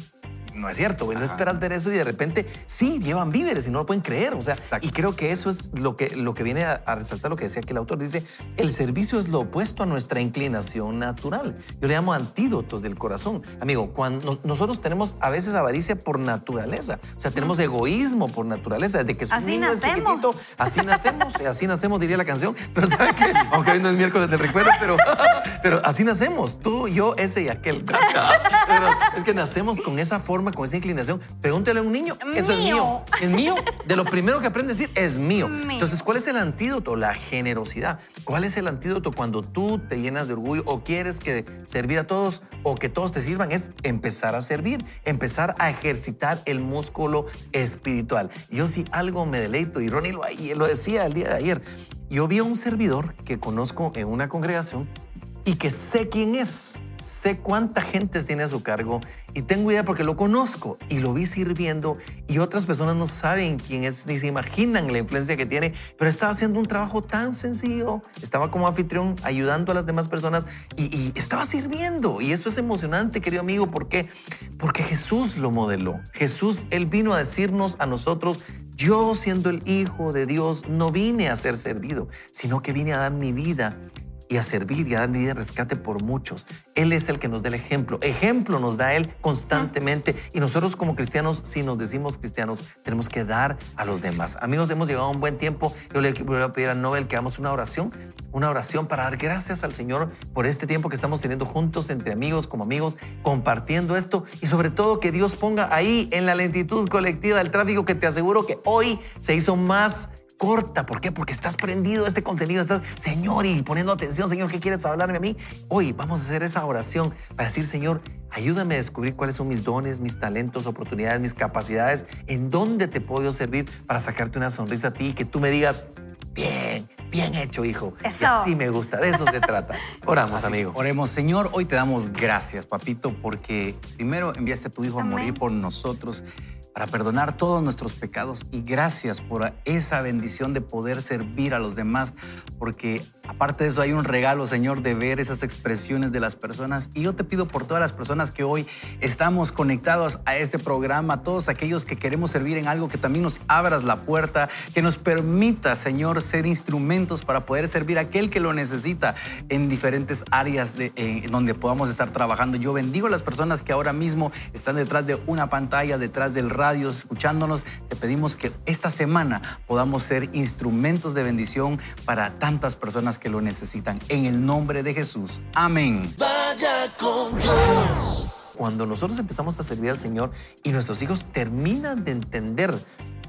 no es cierto, güey, no esperas ver eso y de repente sí, llevan víveres y no lo pueden creer. O sea, Exacto. y creo que eso es lo que, lo que viene a, a resaltar lo que decía aquí el autor. Dice, el servicio es lo opuesto a nuestra inclinación natural. Yo le llamo antídotos del corazón. Amigo, cuando nos- nosotros tenemos a veces avaricia por naturaleza. O sea, tenemos egoísmo por naturaleza. Desde que es un Así niño es nacemos. chiquitito, así nacemos, eh, así nacemos, diría la canción. Pero ¿sabe qué? Aunque hoy no es miércoles del recuerdo, pero, <laughs> pero así nacemos. Tú, yo, ese y aquel. <laughs> Pero es que nacemos con esa forma, con esa inclinación. Pregúntale a un niño, eso es mío. Es mío. De lo primero que aprende a decir, es mío. <laughs> Mío. Entonces, ¿cuál es el antídoto? La generosidad. ¿Cuál es el antídoto cuando tú te llenas de orgullo o quieres que servir a todos o que todos te sirvan? Es empezar a servir, empezar a ejercitar el músculo espiritual. Yo sí algo me deleito, y Ronnie lo, lo decía el día de ayer. Yo vi a un servidor que conozco en una congregación y que sé quién es, sé cuánta gente tiene a su cargo y tengo idea porque lo conozco y lo vi sirviendo y otras personas no saben quién es ni se imaginan la influencia que tiene, pero estaba haciendo un trabajo tan sencillo, estaba como anfitrión ayudando a las demás personas y, y estaba sirviendo y eso es emocionante, querido amigo, ¿por qué? Porque Jesús lo modeló. Jesús, Él vino a decirnos a nosotros, yo siendo el Hijo de Dios, no vine a ser servido, sino que vine a dar mi vida y a servir y a dar vida en rescate por muchos. Él es el que nos da el ejemplo. Ejemplo nos da Él constantemente. Y nosotros como cristianos, si nos decimos cristianos, tenemos que dar a los demás. Amigos, hemos llegado a un buen tiempo. Yo le voy a pedir a Nobel que hagamos una oración, una oración para dar gracias al Señor por este tiempo que estamos teniendo juntos entre amigos, como amigos, compartiendo esto y sobre todo que Dios ponga ahí en la lentitud colectiva del tráfico que te aseguro que hoy se hizo más corta. ¿Por qué? Porque estás prendido a este contenido. Estás, Señor, y poniendo atención, Señor, ¿qué quieres hablarme a mí? Hoy vamos a hacer esa oración para decir, Señor, ayúdame a descubrir cuáles son mis dones, mis talentos, oportunidades, mis capacidades, en dónde te puedo servir para sacarte una sonrisa a ti y que tú me digas, bien, bien hecho, hijo. Y Eso. así me gusta, de eso se trata. Oramos, amigo. Oremos, Señor, hoy te damos gracias, papito, porque primero enviaste a tu Hijo a Amén. morir por nosotros para perdonar todos nuestros pecados y gracias por esa bendición de poder servir a los demás, porque aparte de eso hay un regalo, Señor, de ver esas expresiones de las personas y yo te pido por todas las personas que hoy estamos conectados a este programa, todos aquellos que queremos servir en algo, que también nos abras la puerta, que nos permita, Señor, ser instrumentos para poder servir a aquel que lo necesita en diferentes áreas de, eh, donde podamos estar trabajando. Yo bendigo a las personas que ahora mismo están detrás de una pantalla, detrás del radio, escuchándonos. Te pedimos que esta semana podamos ser instrumentos de bendición para tantas personas que lo necesitan. En el nombre de Jesús. Amén. Cuando nosotros empezamos a servir al Señor y nuestros hijos terminan de entender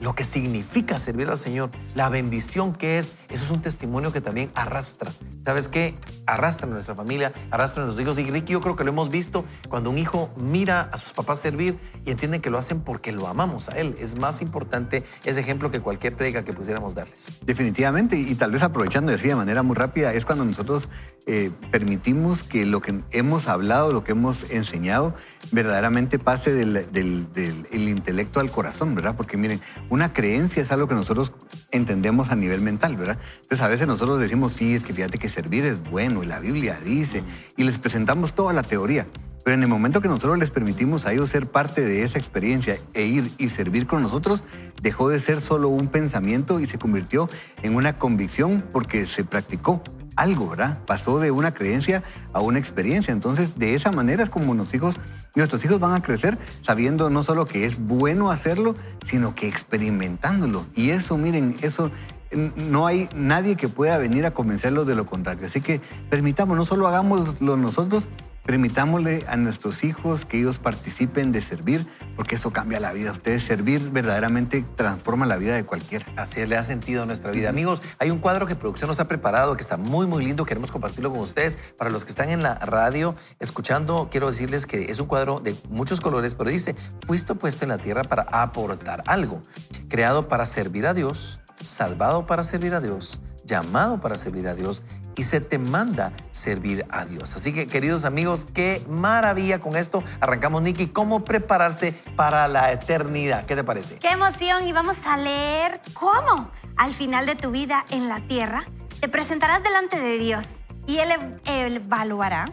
lo que significa servir al Señor, la bendición que es, eso es un testimonio que también arrastra. ¿Sabes qué? Arrastra a nuestra familia, arrastra a nuestros hijos. Y Ricky, yo creo que lo hemos visto cuando un hijo mira a sus papás servir y entienden que lo hacen porque lo amamos a él. Es más importante ese ejemplo que cualquier predica que pudiéramos darles. Definitivamente, y tal vez aprovechando de decir de manera muy rápida, es cuando nosotros eh, permitimos que lo que hemos hablado, lo que hemos enseñado, verdaderamente pase del, del- del- el intelecto al corazón, ¿verdad? Porque miren, una creencia es algo que nosotros entendemos a nivel mental, ¿verdad? Entonces a veces nosotros decimos, sí, es que fíjate que servir es bueno y la Biblia dice, y les presentamos toda la teoría. Pero en el momento que nosotros les permitimos a ellos ser parte de esa experiencia e ir y servir con nosotros, dejó de ser solo un pensamiento y se convirtió en una convicción porque se practicó algo, ¿verdad? Pasó de una creencia a una experiencia. Entonces, de esa manera es como nuestros hijos, nuestros hijos van a crecer sabiendo no solo que es bueno hacerlo, sino que experimentándolo. Y eso, miren, eso no hay nadie que pueda venir a convencerlos de lo contrario. Así que permitamos, no solo hagámoslo nosotros, permitámosle a nuestros hijos que ellos participen de servir, porque eso cambia la vida. Ustedes servir verdaderamente transforma la vida de cualquiera. Así le ha sentido a nuestra vida. Amigos, hay un cuadro que producción nos ha preparado que está muy, muy lindo. Queremos compartirlo con ustedes. Para los que están en la radio escuchando, quiero decirles que es un cuadro de muchos colores, pero dice, fuiste puesto en la tierra para aportar algo, creado para servir a Dios salvado para servir a Dios, llamado para servir a Dios y se te manda servir a Dios. Así que, queridos amigos, qué maravilla con esto. Arrancamos, Nicky, cómo prepararse para la eternidad. ¿Qué te parece? Qué emoción y vamos a leer cómo al final de tu vida en la tierra te presentarás delante de Dios y Él evaluará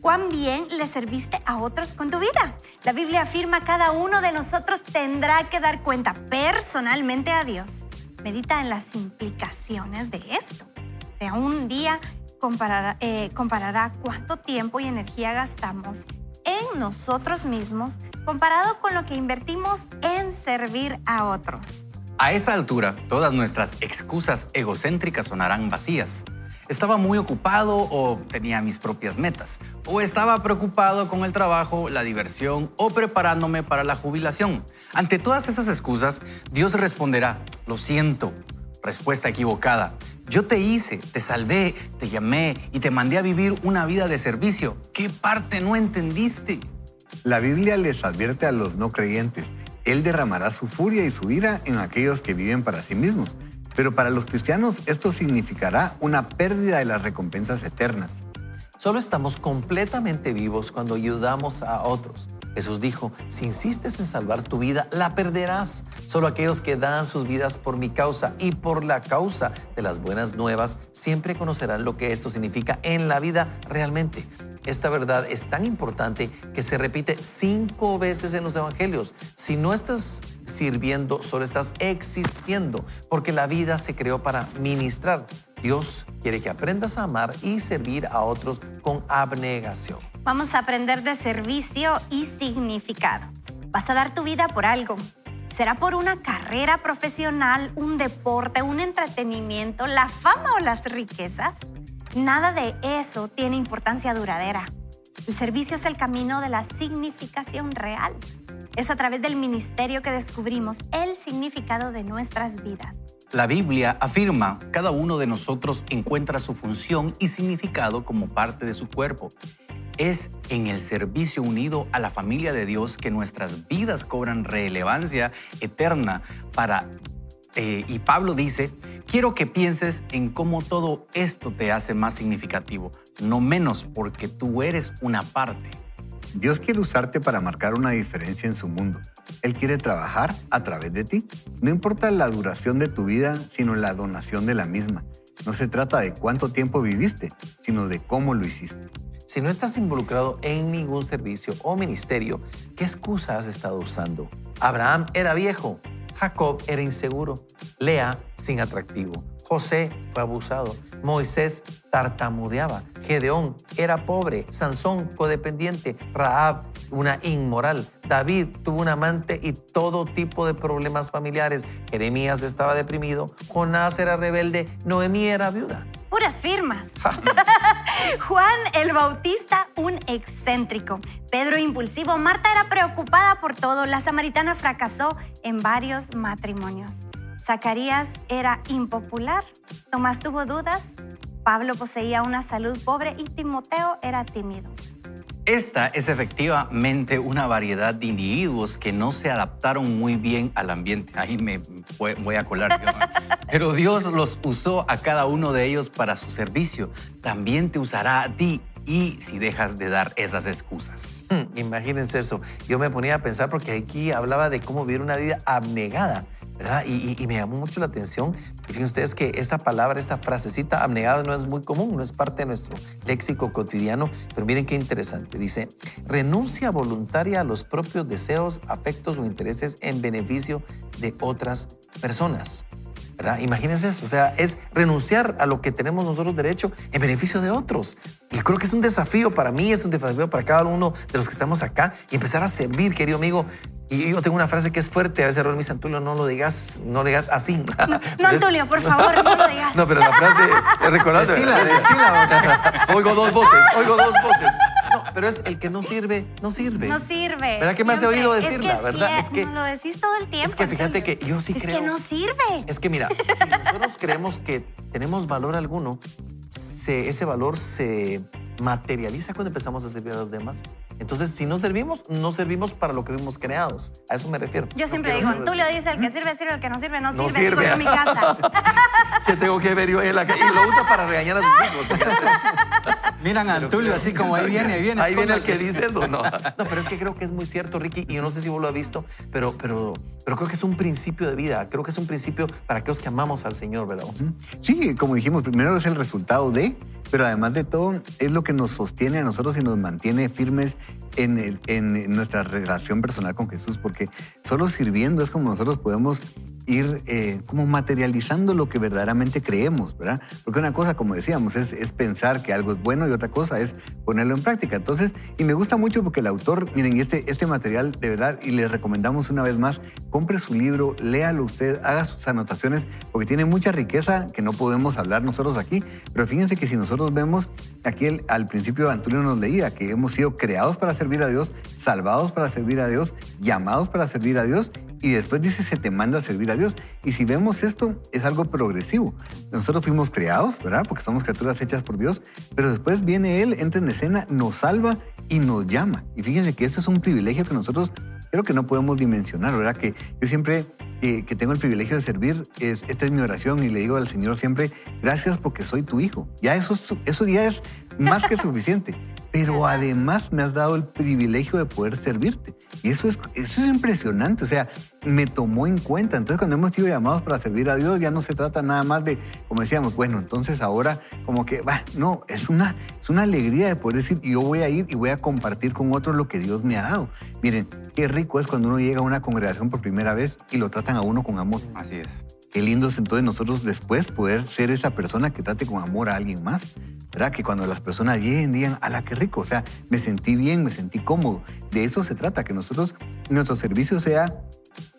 cuán bien le serviste a otros con tu vida. La Biblia afirma cada uno de nosotros tendrá que dar cuenta personalmente a Dios medita en las implicaciones de esto. O sea, un día comparará, eh, comparará cuánto tiempo y energía gastamos en nosotros mismos comparado con lo que invertimos en servir a otros. A esa altura, todas nuestras excusas egocéntricas sonarán vacías estaba muy ocupado o tenía mis propias metas, o estaba preocupado con el trabajo, la diversión o preparándome para la jubilación. Ante todas esas excusas, Dios responderá, lo siento, respuesta equivocada. Yo te hice, te salvé, te llamé y te mandé a vivir una vida de servicio. ¿Qué parte no entendiste? La Biblia les advierte a los no creyentes, Él derramará su furia y su ira en aquellos que viven para sí mismos pero para los cristianos esto significará una pérdida de las recompensas eternas. Solo estamos completamente vivos cuando ayudamos a otros. Jesús dijo, si insistes en salvar tu vida, la perderás. Solo aquellos que dan sus vidas por mi causa y por la causa de las buenas nuevas siempre conocerán lo que esto significa en la vida realmente. Esta verdad es tan importante que se repite cinco veces en los evangelios. Si no estás sirviendo, solo estás existiendo, porque la vida se creó para ministrar. Dios quiere que aprendas a amar y servir a otros con abnegación. Vamos a aprender de servicio y significado. Vas a dar tu vida por algo. ¿Será por una carrera profesional, un deporte, un entretenimiento, la fama o las riquezas? Nada de eso tiene importancia duradera. El servicio es el camino de la significación real. Es a través del ministerio que descubrimos el significado de nuestras vidas. La Biblia afirma, cada uno de nosotros encuentra su función y significado como parte de su cuerpo. Es en el servicio unido a la familia de Dios que nuestras vidas cobran relevancia eterna para... Eh, y Pablo dice, quiero que pienses en cómo todo esto te hace más significativo, no menos porque tú eres una parte. Dios quiere usarte para marcar una diferencia en su mundo. Él quiere trabajar a través de ti. No importa la duración de tu vida, sino la donación de la misma. No se trata de cuánto tiempo viviste, sino de cómo lo hiciste. Si no estás involucrado en ningún servicio o ministerio, ¿qué excusa has estado usando? Abraham era viejo, Jacob era inseguro, Lea sin atractivo, José fue abusado, Moisés tartamudeaba, Gedeón era pobre, Sansón codependiente, Raab una inmoral, David tuvo un amante y todo tipo de problemas familiares, Jeremías estaba deprimido, Jonás era rebelde, Noemí era viuda. Puras firmas. <laughs> Juan el Bautista, un excéntrico. Pedro impulsivo. Marta era preocupada por todo. La samaritana fracasó en varios matrimonios. Zacarías era impopular, Tomás tuvo dudas, Pablo poseía una salud pobre y Timoteo era tímido. Esta es efectivamente una variedad de individuos que no se adaptaron muy bien al ambiente. Ahí me voy a colar. <laughs> Pero Dios los usó a cada uno de ellos para su servicio. También te usará a ti y si dejas de dar esas excusas. Hmm, <laughs> imagínense eso. Yo me ponía a pensar porque aquí hablaba de cómo vivir una vida abnegada ¿verdad? Y, y- y me llamó mucho la atención. Fíjense ustedes que esta palabra, esta frasecita, abnegado, no es muy común, no es parte de nuestro léxico cotidiano, pero miren qué interesante. Dice, renuncia voluntaria a los propios deseos, afectos o intereses en beneficio de otras personas. ¿Verdad? Imagínense eso, o sea, es renunciar a lo que tenemos nosotros derecho en beneficio de otros. Y creo que es un desafío para mí, es un desafío para cada uno de los que estamos acá y empezar a servir, querido amigo. Y yo tengo una frase que es fuerte, a veces Raúl me dice, Antulio, no lo digas, no lo digas así. <laughs> No, Antulio, por favor, no lo digas. <laughs> No, pero la frase, recordando. Decila, decila, <laughs> oigo dos voces, oigo dos voces. No, pero es el que no sirve, no sirve. No sirve. ¿Verdad que me has oído Es que decirla, sí, verdad? es Es que- no, lo decís todo el tiempo. Es que fíjate que yo sí es creo. que no sirve. Es que mira, si nosotros creemos que tenemos valor alguno, se- ese valor se materializa cuando empezamos a servir a los demás. Entonces, si no servimos, no servimos para lo que fuimos creados. A eso me refiero. Yo No siempre digo, ser Tulio así. dice, el que sirve, sirve, el que no sirve, no, No sirve. sirve. Digo yo en mi casa. <laughs> Que tengo que ver yo en la calle. Y lo usa para regañar a sus hijos. <laughs> Miran a Antulio así como ahí viene, ahí viene. Ahí viene el que dice eso, no. <laughs> No, pero es que creo que es muy cierto, Ricky, y yo no sé si vos lo has visto, pero, pero, pero creo que es un principio de vida. Creo que es un principio para aquellos que amamos al Señor, ¿verdad? Sí, como dijimos, primero es el resultado de, pero además de todo es lo que nos sostiene a nosotros y nos mantiene firmes en, en nuestra relación personal con Jesús, porque solo sirviendo es como nosotros podemos ir eh, como materializando lo que verdaderamente creemos, ¿verdad? Porque una cosa, como decíamos, es, pensar que algo es bueno y otra cosa es ponerlo en práctica. Entonces, y me gusta mucho porque el autor, miren, este, este material de verdad, y les recomendamos una vez más, compre su libro, léalo usted, haga sus anotaciones, porque tiene mucha riqueza que no podemos hablar nosotros aquí. Pero fíjense que si nosotros vemos, aquí al principio Antonio nos leía que hemos sido creados para servir a Dios, salvados para servir a Dios, llamados para servir a Dios, y después dice se te manda a servir a Dios. Y si vemos esto, es algo progresivo. Nosotros fuimos creados, ¿verdad? Porque somos criaturas hechas por Dios, pero después viene Él, entra en escena, nos salva y nos llama. Y fíjense que esto es un privilegio que nosotros creo que no podemos dimensionar, ¿verdad? Que yo siempre eh, que tengo el privilegio de servir, es, esta es mi oración y le digo al Señor siempre, gracias porque soy tu hijo. Ya eso, eso ya es más que suficiente. <laughs> Pero además me has dado el privilegio de poder servirte. Y eso es, eso es impresionante. O sea, me tomó en cuenta. Entonces, cuando hemos sido llamados para servir a Dios, ya no se trata nada más de, como decíamos, bueno, entonces ahora como que, va, no, es una, es una alegría de poder decir, yo voy a ir y voy a compartir con otros lo que Dios me ha dado. Miren, qué rico es cuando uno llega a una congregación por primera vez y lo tratan a uno con amor. Así es. Qué lindo es entonces nosotros después poder ser esa persona que trate con amor a alguien más. ¿Verdad? Que cuando las personas lleguen digan, ala, qué rico. O sea, me sentí bien, me sentí cómodo. De eso se trata, que nosotros, nuestro servicio sea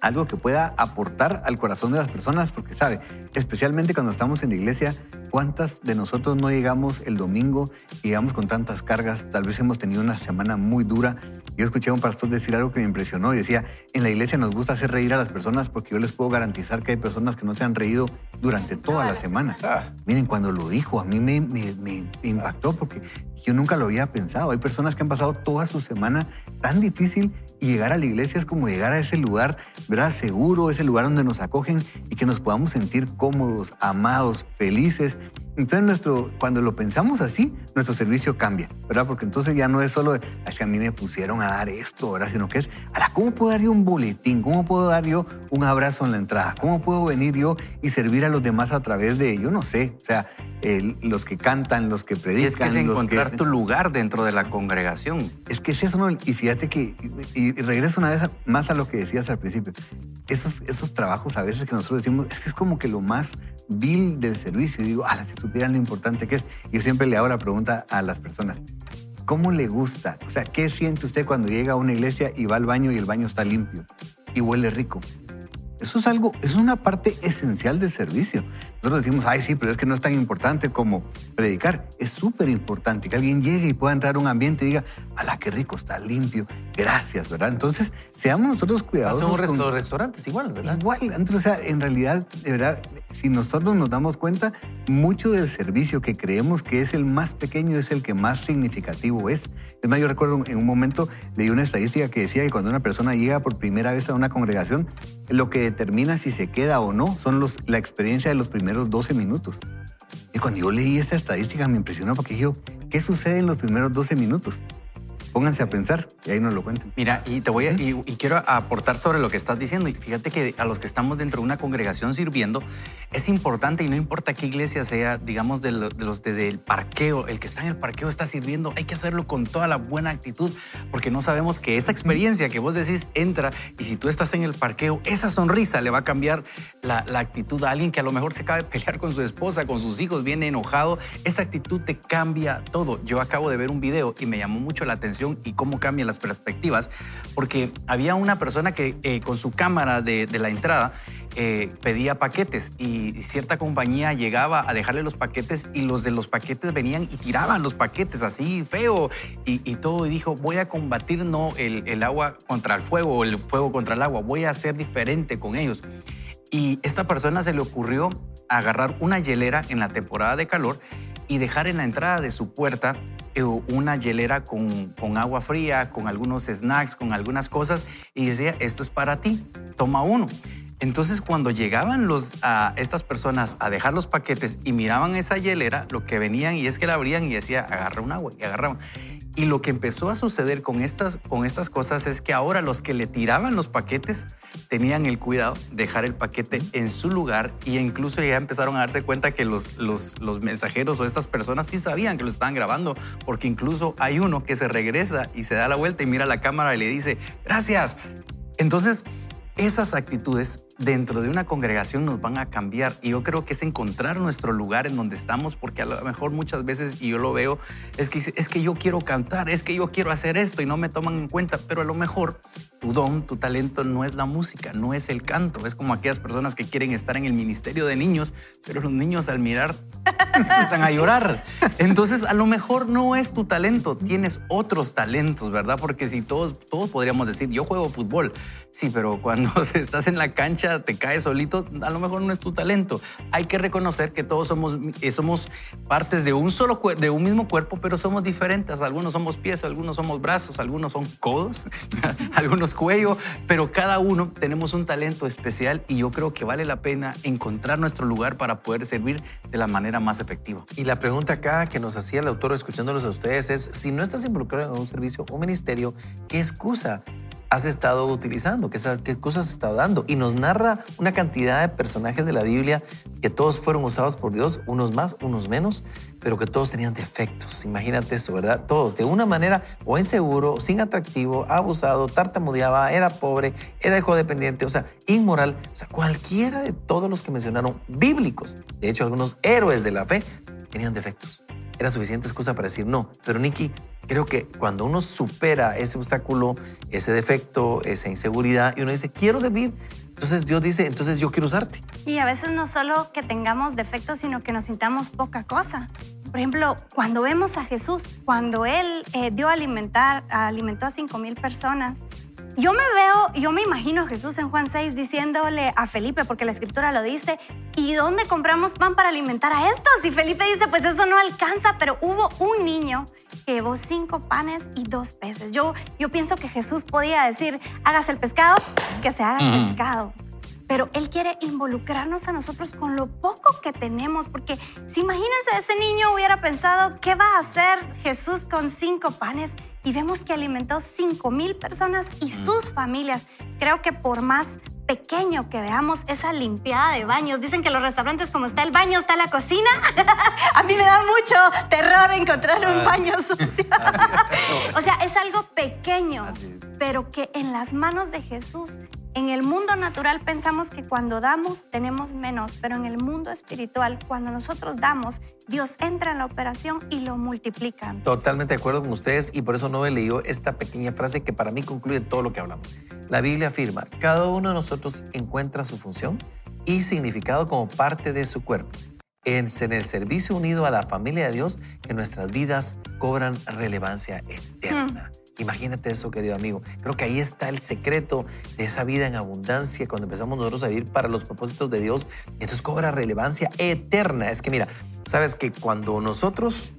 algo que pueda aportar al corazón de las personas, porque sabe, especialmente cuando estamos en la iglesia, ¿cuántas de nosotros no llegamos el domingo y llegamos con tantas cargas? Tal vez hemos tenido una semana muy dura. Yo escuché a un pastor decir algo que me impresionó y decía, en la iglesia nos gusta hacer reír a las personas porque yo les puedo garantizar que hay personas que no se han reído durante toda la semana. Ah. Miren, cuando lo dijo, a mí me, me- me impactó porque yo nunca lo había pensado. Hay personas que han pasado toda su semana tan difícil y llegar a la iglesia es como llegar a ese lugar, ¿verdad? Seguro, ese lugar donde nos acogen y que nos podamos sentir cómodos, amados, felices. Entonces, nuestro, cuando lo pensamos así, nuestro servicio cambia, ¿verdad? Porque entonces ya no es solo, es que a mí me pusieron a dar esto, ¿verdad? Sino que es, ¿cómo puedo dar yo un boletín? ¿Cómo puedo dar yo un abrazo en la entrada? ¿Cómo puedo venir yo y servir a los demás a través de, yo no sé, o sea, los que cantan, los que Y predican, es que es encontrar que... tu lugar dentro de la congregación. Es que es eso, ¿no? Y fíjate que, y, y regreso una vez más a lo que decías al principio, esos, esos trabajos a veces que nosotros decimos, es que es como que lo más vil del servicio. Y digo, ah, si supieran lo importante que es. Yo siempre le hago la pregunta a las personas, ¿cómo le gusta? O sea, ¿qué siente usted cuando llega a una iglesia y va al baño y el baño está limpio y huele rico? Eso es algo, es una parte esencial del servicio. Nosotros decimos, ay, sí, pero es que no es tan importante como predicar. Es súper importante que alguien llegue y pueda entrar a un ambiente y diga, ala, qué rico, está limpio, gracias, ¿verdad? Entonces, seamos nosotros cuidadosos. Con- resto- restaurantes igual, ¿verdad? Igual, entonces, o sea, en realidad, de verdad, si nosotros nos damos cuenta, mucho del servicio que creemos que es el más pequeño es el que más significativo es. Es más, yo recuerdo en un momento leí una estadística que decía que cuando una persona llega por primera vez a una congregación, lo que determina si se queda o no son los, la experiencia de los primeros 12 minutos. Y cuando yo leí esa estadística me impresionó porque dije, ¿qué sucede en los primeros 12 minutos? Pónganse a pensar y ahí nos lo cuentan. Mira, y te voy a, y, y quiero aportar sobre lo que estás diciendo. Y fíjate que a los que estamos dentro de una congregación sirviendo, es importante y no importa qué iglesia sea, digamos, de, lo- de los de- del parqueo, el que está en el parqueo está sirviendo, hay que hacerlo con toda la buena actitud, porque no sabemos que esa experiencia que vos decís entra y si tú estás en el parqueo, esa sonrisa le va a cambiar la, la actitud a alguien que a lo mejor se acaba de pelear con su esposa, con sus hijos, viene enojado. Esa actitud te cambia todo. Yo acabo de ver un video y me llamó mucho la atención y cómo cambian las perspectivas, porque había una persona que eh, con su cámara de, la entrada eh, pedía paquetes y cierta compañía llegaba a dejarle los paquetes y los de los paquetes venían y tiraban los paquetes así feo y, y todo y dijo voy a combatir no el, el agua contra el fuego o el fuego contra el agua, voy a ser diferente con ellos. Y esta persona se le ocurrió agarrar una hielera en la temporada de calor y dejar en la entrada de su puerta eh, una hielera con, con agua fría, con algunos snacks, con algunas cosas y decía, esto es para ti, toma uno. Entonces, cuando llegaban los, a estas personas a dejar los paquetes y miraban esa hielera, lo que venían y es que la abrían y decía, agarra un agua y agarraban. Y lo que empezó a suceder con estas, con estas cosas es que ahora los que le tiraban los paquetes tenían el cuidado de dejar el paquete en su lugar y incluso ya empezaron a darse cuenta que los, los, los mensajeros o estas personas sí sabían que lo estaban grabando, porque incluso hay uno que se regresa y se da la vuelta y mira la cámara y le dice, gracias. Entonces, esas actitudes dentro de una congregación nos van a cambiar y yo creo que es encontrar nuestro lugar en donde estamos porque a lo mejor muchas veces y yo lo veo es que es que yo quiero cantar, es que yo quiero hacer esto y no me toman en cuenta, pero a lo mejor tu don, tu talento no es la música, no es el canto, es como aquellas personas que quieren estar en el ministerio de niños, pero los niños al mirar <laughs> empiezan a llorar. Entonces, a lo mejor no es tu talento, tienes otros talentos, ¿verdad? Porque si todos, todos podríamos decir, yo juego fútbol, sí, pero cuando <laughs> estás en la cancha te caes solito, a lo mejor no es tu talento. Hay que reconocer que todos somos, eh, somos partes de un solo de un mismo cuerpo, pero somos diferentes. Algunos somos pies, algunos somos brazos, algunos son codos, <laughs> algunos cuello, pero cada uno tenemos un talento especial y yo creo que vale la pena encontrar nuestro lugar para poder servir de la manera más efectiva. Y la pregunta acá que nos hacía el autor escuchándolos a ustedes es, si no estás involucrado en un servicio o ministerio, ¿qué excusa has estado utilizando? ¿Qué, qué excusas has estado dando? Y nos narra una cantidad de personajes de la Biblia que todos fueron usados por Dios, unos más, unos menos, pero que todos tenían defectos. Imagínate eso, ¿verdad? Todos, de una manera o inseguro, sin atractivo, abusado, tartamudeaba, era pobre, era codependiente, o sea, inmoral. O sea, cualquiera de todos los que mencionaron bíblicos, de hecho, algunos héroes de la fe, tenían defectos. Era suficiente excusa para decir no. Pero Nicky, creo que cuando uno supera ese obstáculo, ese defecto, esa inseguridad, y uno dice, quiero servir, entonces Dios dice, entonces yo quiero usarte. Y a veces no solo que tengamos defectos, sino que nos sintamos poca cosa. Por ejemplo, cuando vemos a Jesús, cuando Él eh, dio alimentar, alimentó a 5 mil personas, yo me veo, yo me imagino a Jesús en Juan 6 diciéndole a Felipe, porque la escritura lo dice, ¿y dónde compramos pan para alimentar a estos? Y Felipe dice, pues eso no alcanza, pero hubo un niño que llevó cinco panes y dos peces. Yo, yo pienso que Jesús podía decir, hágase el pescado, que se haga el Ujú. pescado pero Él quiere involucrarnos a nosotros con lo poco que tenemos, porque si imagínense, ese niño hubiera pensado, ¿qué va a hacer Jesús con cinco panes? Y vemos que alimentó cinco mil personas y sus familias. Creo que por más pequeño que veamos esa limpiada de baños, dicen que los restaurantes como está el baño, está la cocina. <laughs> a mí me da mucho terror encontrar un baño sucio. <laughs> o sea, es algo pequeño, pero que en las manos de Jesús, en el mundo natural pensamos que cuando damos tenemos menos, pero en el mundo espiritual, cuando nosotros damos, Dios entra en la operación y lo multiplica. Totalmente de acuerdo con ustedes y por eso no he leído esta pequeña frase que para mí concluye todo lo que hablamos. La Biblia afirma, cada uno de nosotros encuentra su función y significado como parte de su cuerpo. Es en el servicio unido a la familia de Dios que nuestras vidas cobran relevancia eterna. Imagínate eso, querido amigo. Creo que ahí está el secreto de esa vida en abundancia cuando empezamos nosotros a vivir para los propósitos de Dios. Y entonces cobra relevancia eterna. Es que mira, sabes que cuando nosotros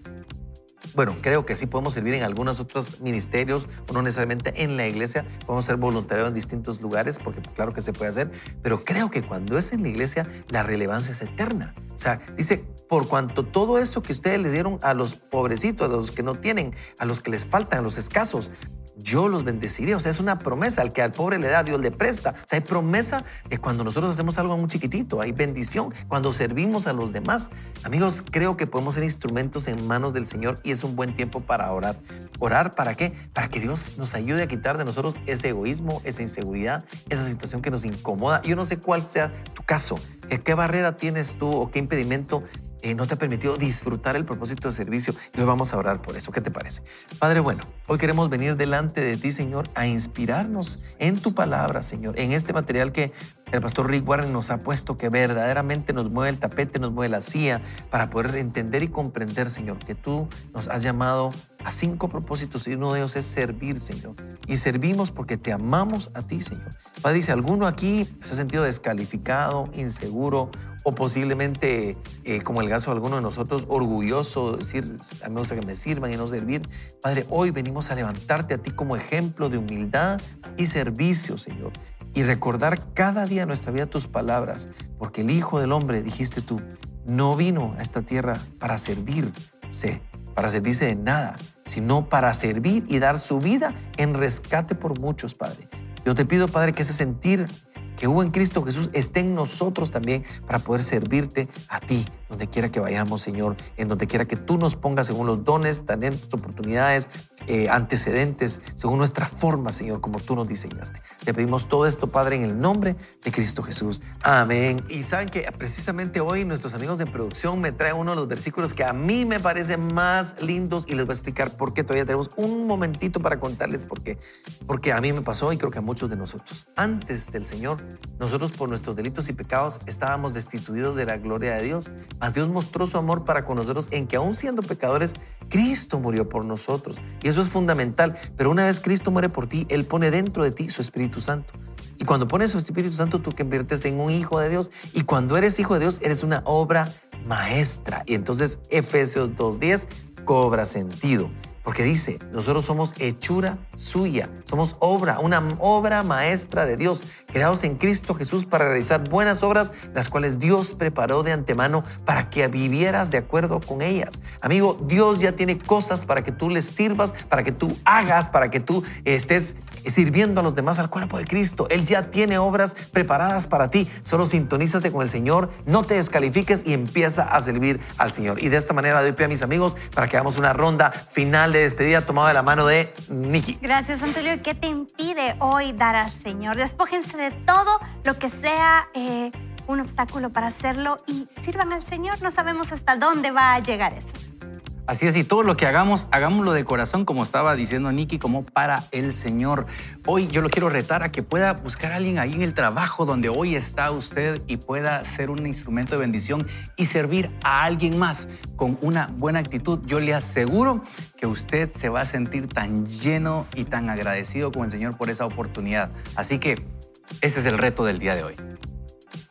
bueno, creo que sí podemos servir en algunos otros ministerios, o no necesariamente en la iglesia, podemos ser voluntarios en distintos lugares, porque claro que se puede hacer, pero creo que cuando es en la iglesia, la relevancia es eterna. O sea, dice, por cuanto todo eso que ustedes les dieron a los pobrecitos, a los que no tienen, a los que les faltan, a los escasos, yo los bendeciré. O sea, es una promesa. Al que al pobre le da, Dios le presta. O sea, hay promesa de cuando nosotros hacemos algo muy chiquitito. Hay bendición cuando servimos a los demás. Amigos, creo que podemos ser instrumentos en manos del Señor y es un buen tiempo para orar. ¿Orar para qué? Para que Dios nos ayude a quitar de nosotros ese egoísmo, esa inseguridad, esa situación que nos incomoda. Yo no sé cuál sea tu caso. ¿Qué barrera tienes tú o qué impedimento eh, no te ha permitido disfrutar el propósito de servicio. Y hoy vamos a orar por eso. ¿Qué te parece? Padre, bueno, hoy queremos venir delante de ti, Señor, a inspirarnos en tu palabra, Señor, en este material que el pastor Rick Warren nos ha puesto que verdaderamente nos mueve el tapete, nos mueve la silla para poder entender y comprender, Señor, que tú nos has llamado a cinco propósitos y uno de ellos es servir, Señor. Y servimos porque te amamos a ti, Señor. Padre, si alguno aquí se ha sentido descalificado, inseguro o posiblemente, eh, como el caso de alguno de nosotros, orgulloso, decir, a mí me gusta que me sirvan y no servir. Padre, hoy venimos a levantarte a ti como ejemplo de humildad y servicio, Señor. Y recordar cada día en nuestra vida tus palabras, porque el Hijo del Hombre, dijiste tú, no vino a esta tierra para servirse, para servirse de nada, sino para servir y dar su vida en rescate por muchos, Padre. Yo te pido, Padre, que ese sentir que hubo en Cristo Jesús esté en nosotros también para poder servirte a ti, donde quiera que vayamos, Señor, en donde quiera que tú nos pongas según los dones, talentos, oportunidades, eh, antecedentes, según nuestra forma, Señor, como tú nos diseñaste. Te pedimos todo esto, Padre, en el nombre de Cristo Jesús. Amén. Y saben que precisamente hoy nuestros amigos de producción me traen uno de los versículos que a mí me parecen más lindos y les voy a explicar por qué. Todavía tenemos un momentito para contarles por qué. Porque a mí me pasó y creo que a muchos de nosotros. Antes del Señor, nosotros por nuestros delitos y pecados estábamos destituidos de la gloria de Dios. Mas Dios mostró su amor para con nosotros en que aún siendo pecadores, Cristo murió por nosotros. Y eso es fundamental. Pero una vez Cristo muere por ti, Él pone dentro de ti su Espíritu Santo. Y cuando pones su Espíritu Santo, tú te conviertes en un hijo de Dios. Y cuando eres hijo de Dios, eres una obra maestra. Y entonces Efesios 2.10 cobra sentido. Porque dice, nosotros somos hechura suya, somos obra, una obra maestra de Dios, creados en Cristo Jesús para realizar buenas obras, las cuales Dios preparó de antemano para que vivieras de acuerdo con ellas. Amigo, Dios ya tiene cosas para que tú les sirvas, para que tú hagas, para que tú estés sirviendo a los demás al cuerpo de Cristo. Él ya tiene obras preparadas para ti. Solo sintonízate con el Señor, no te descalifiques y empieza a servir al Señor. Y de esta manera doy pie a mis amigos para que hagamos una ronda final de despedida tomado de la mano de Nicky. Gracias, Antonio. ¿Qué te impide hoy dar al Señor? Despójense de todo lo que sea eh, un obstáculo para hacerlo y sirvan al Señor. No sabemos hasta dónde va a llegar eso. Así es, y todo lo que hagamos, hagámoslo de corazón, como estaba diciendo Nicky, como para el Señor. Hoy yo lo quiero retar a que pueda buscar a alguien ahí en el trabajo donde hoy está usted y pueda ser un instrumento de bendición y servir a alguien más con una buena actitud. Yo le aseguro que usted se va a sentir tan lleno y tan agradecido con el Señor por esa oportunidad. Así que ese es el reto del día de hoy.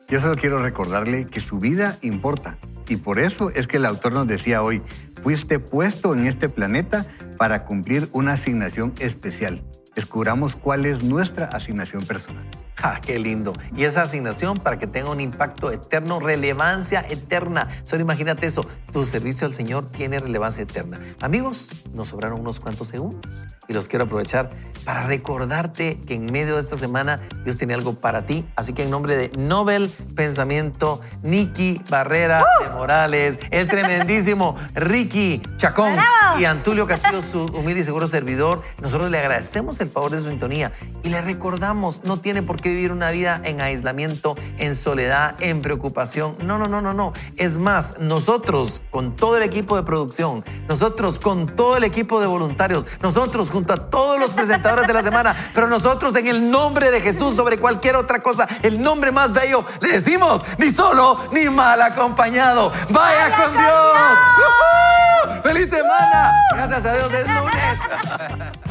Yo solo quiero recordarle que su vida importa. Y por eso es que el autor nos decía hoy, fuiste puesto en este planeta para cumplir una asignación especial. Descubramos cuál es nuestra asignación personal. ¡Ah, qué lindo! Y esa asignación para que tenga un impacto eterno, relevancia eterna. Solo imagínate eso, tu servicio al Señor tiene relevancia eterna. Amigos, nos sobraron unos cuantos segundos y los quiero aprovechar para recordarte que en medio de esta semana Dios tiene algo para ti. Así que en nombre de Nobel Pensamiento, Nicky Barrera de Morales, el tremendísimo <laughs> Ricky Chacón y Antulio Castillo, su humilde y seguro servidor, nosotros le agradecemos el favor de su sintonía y le recordamos, no tiene por qué vivir una vida en aislamiento, en soledad, en preocupación. No, no, no, no, no. Es más, nosotros con todo el equipo de producción, nosotros con todo el equipo de voluntarios, nosotros junto a todos los presentadores de la semana, <laughs> pero nosotros en el nombre de Jesús sobre cualquier otra cosa, el nombre más bello, le decimos ni solo ni mal acompañado. Vaya, con, Dios. ¡Feliz semana! Gracias a Dios es lunes. <laughs>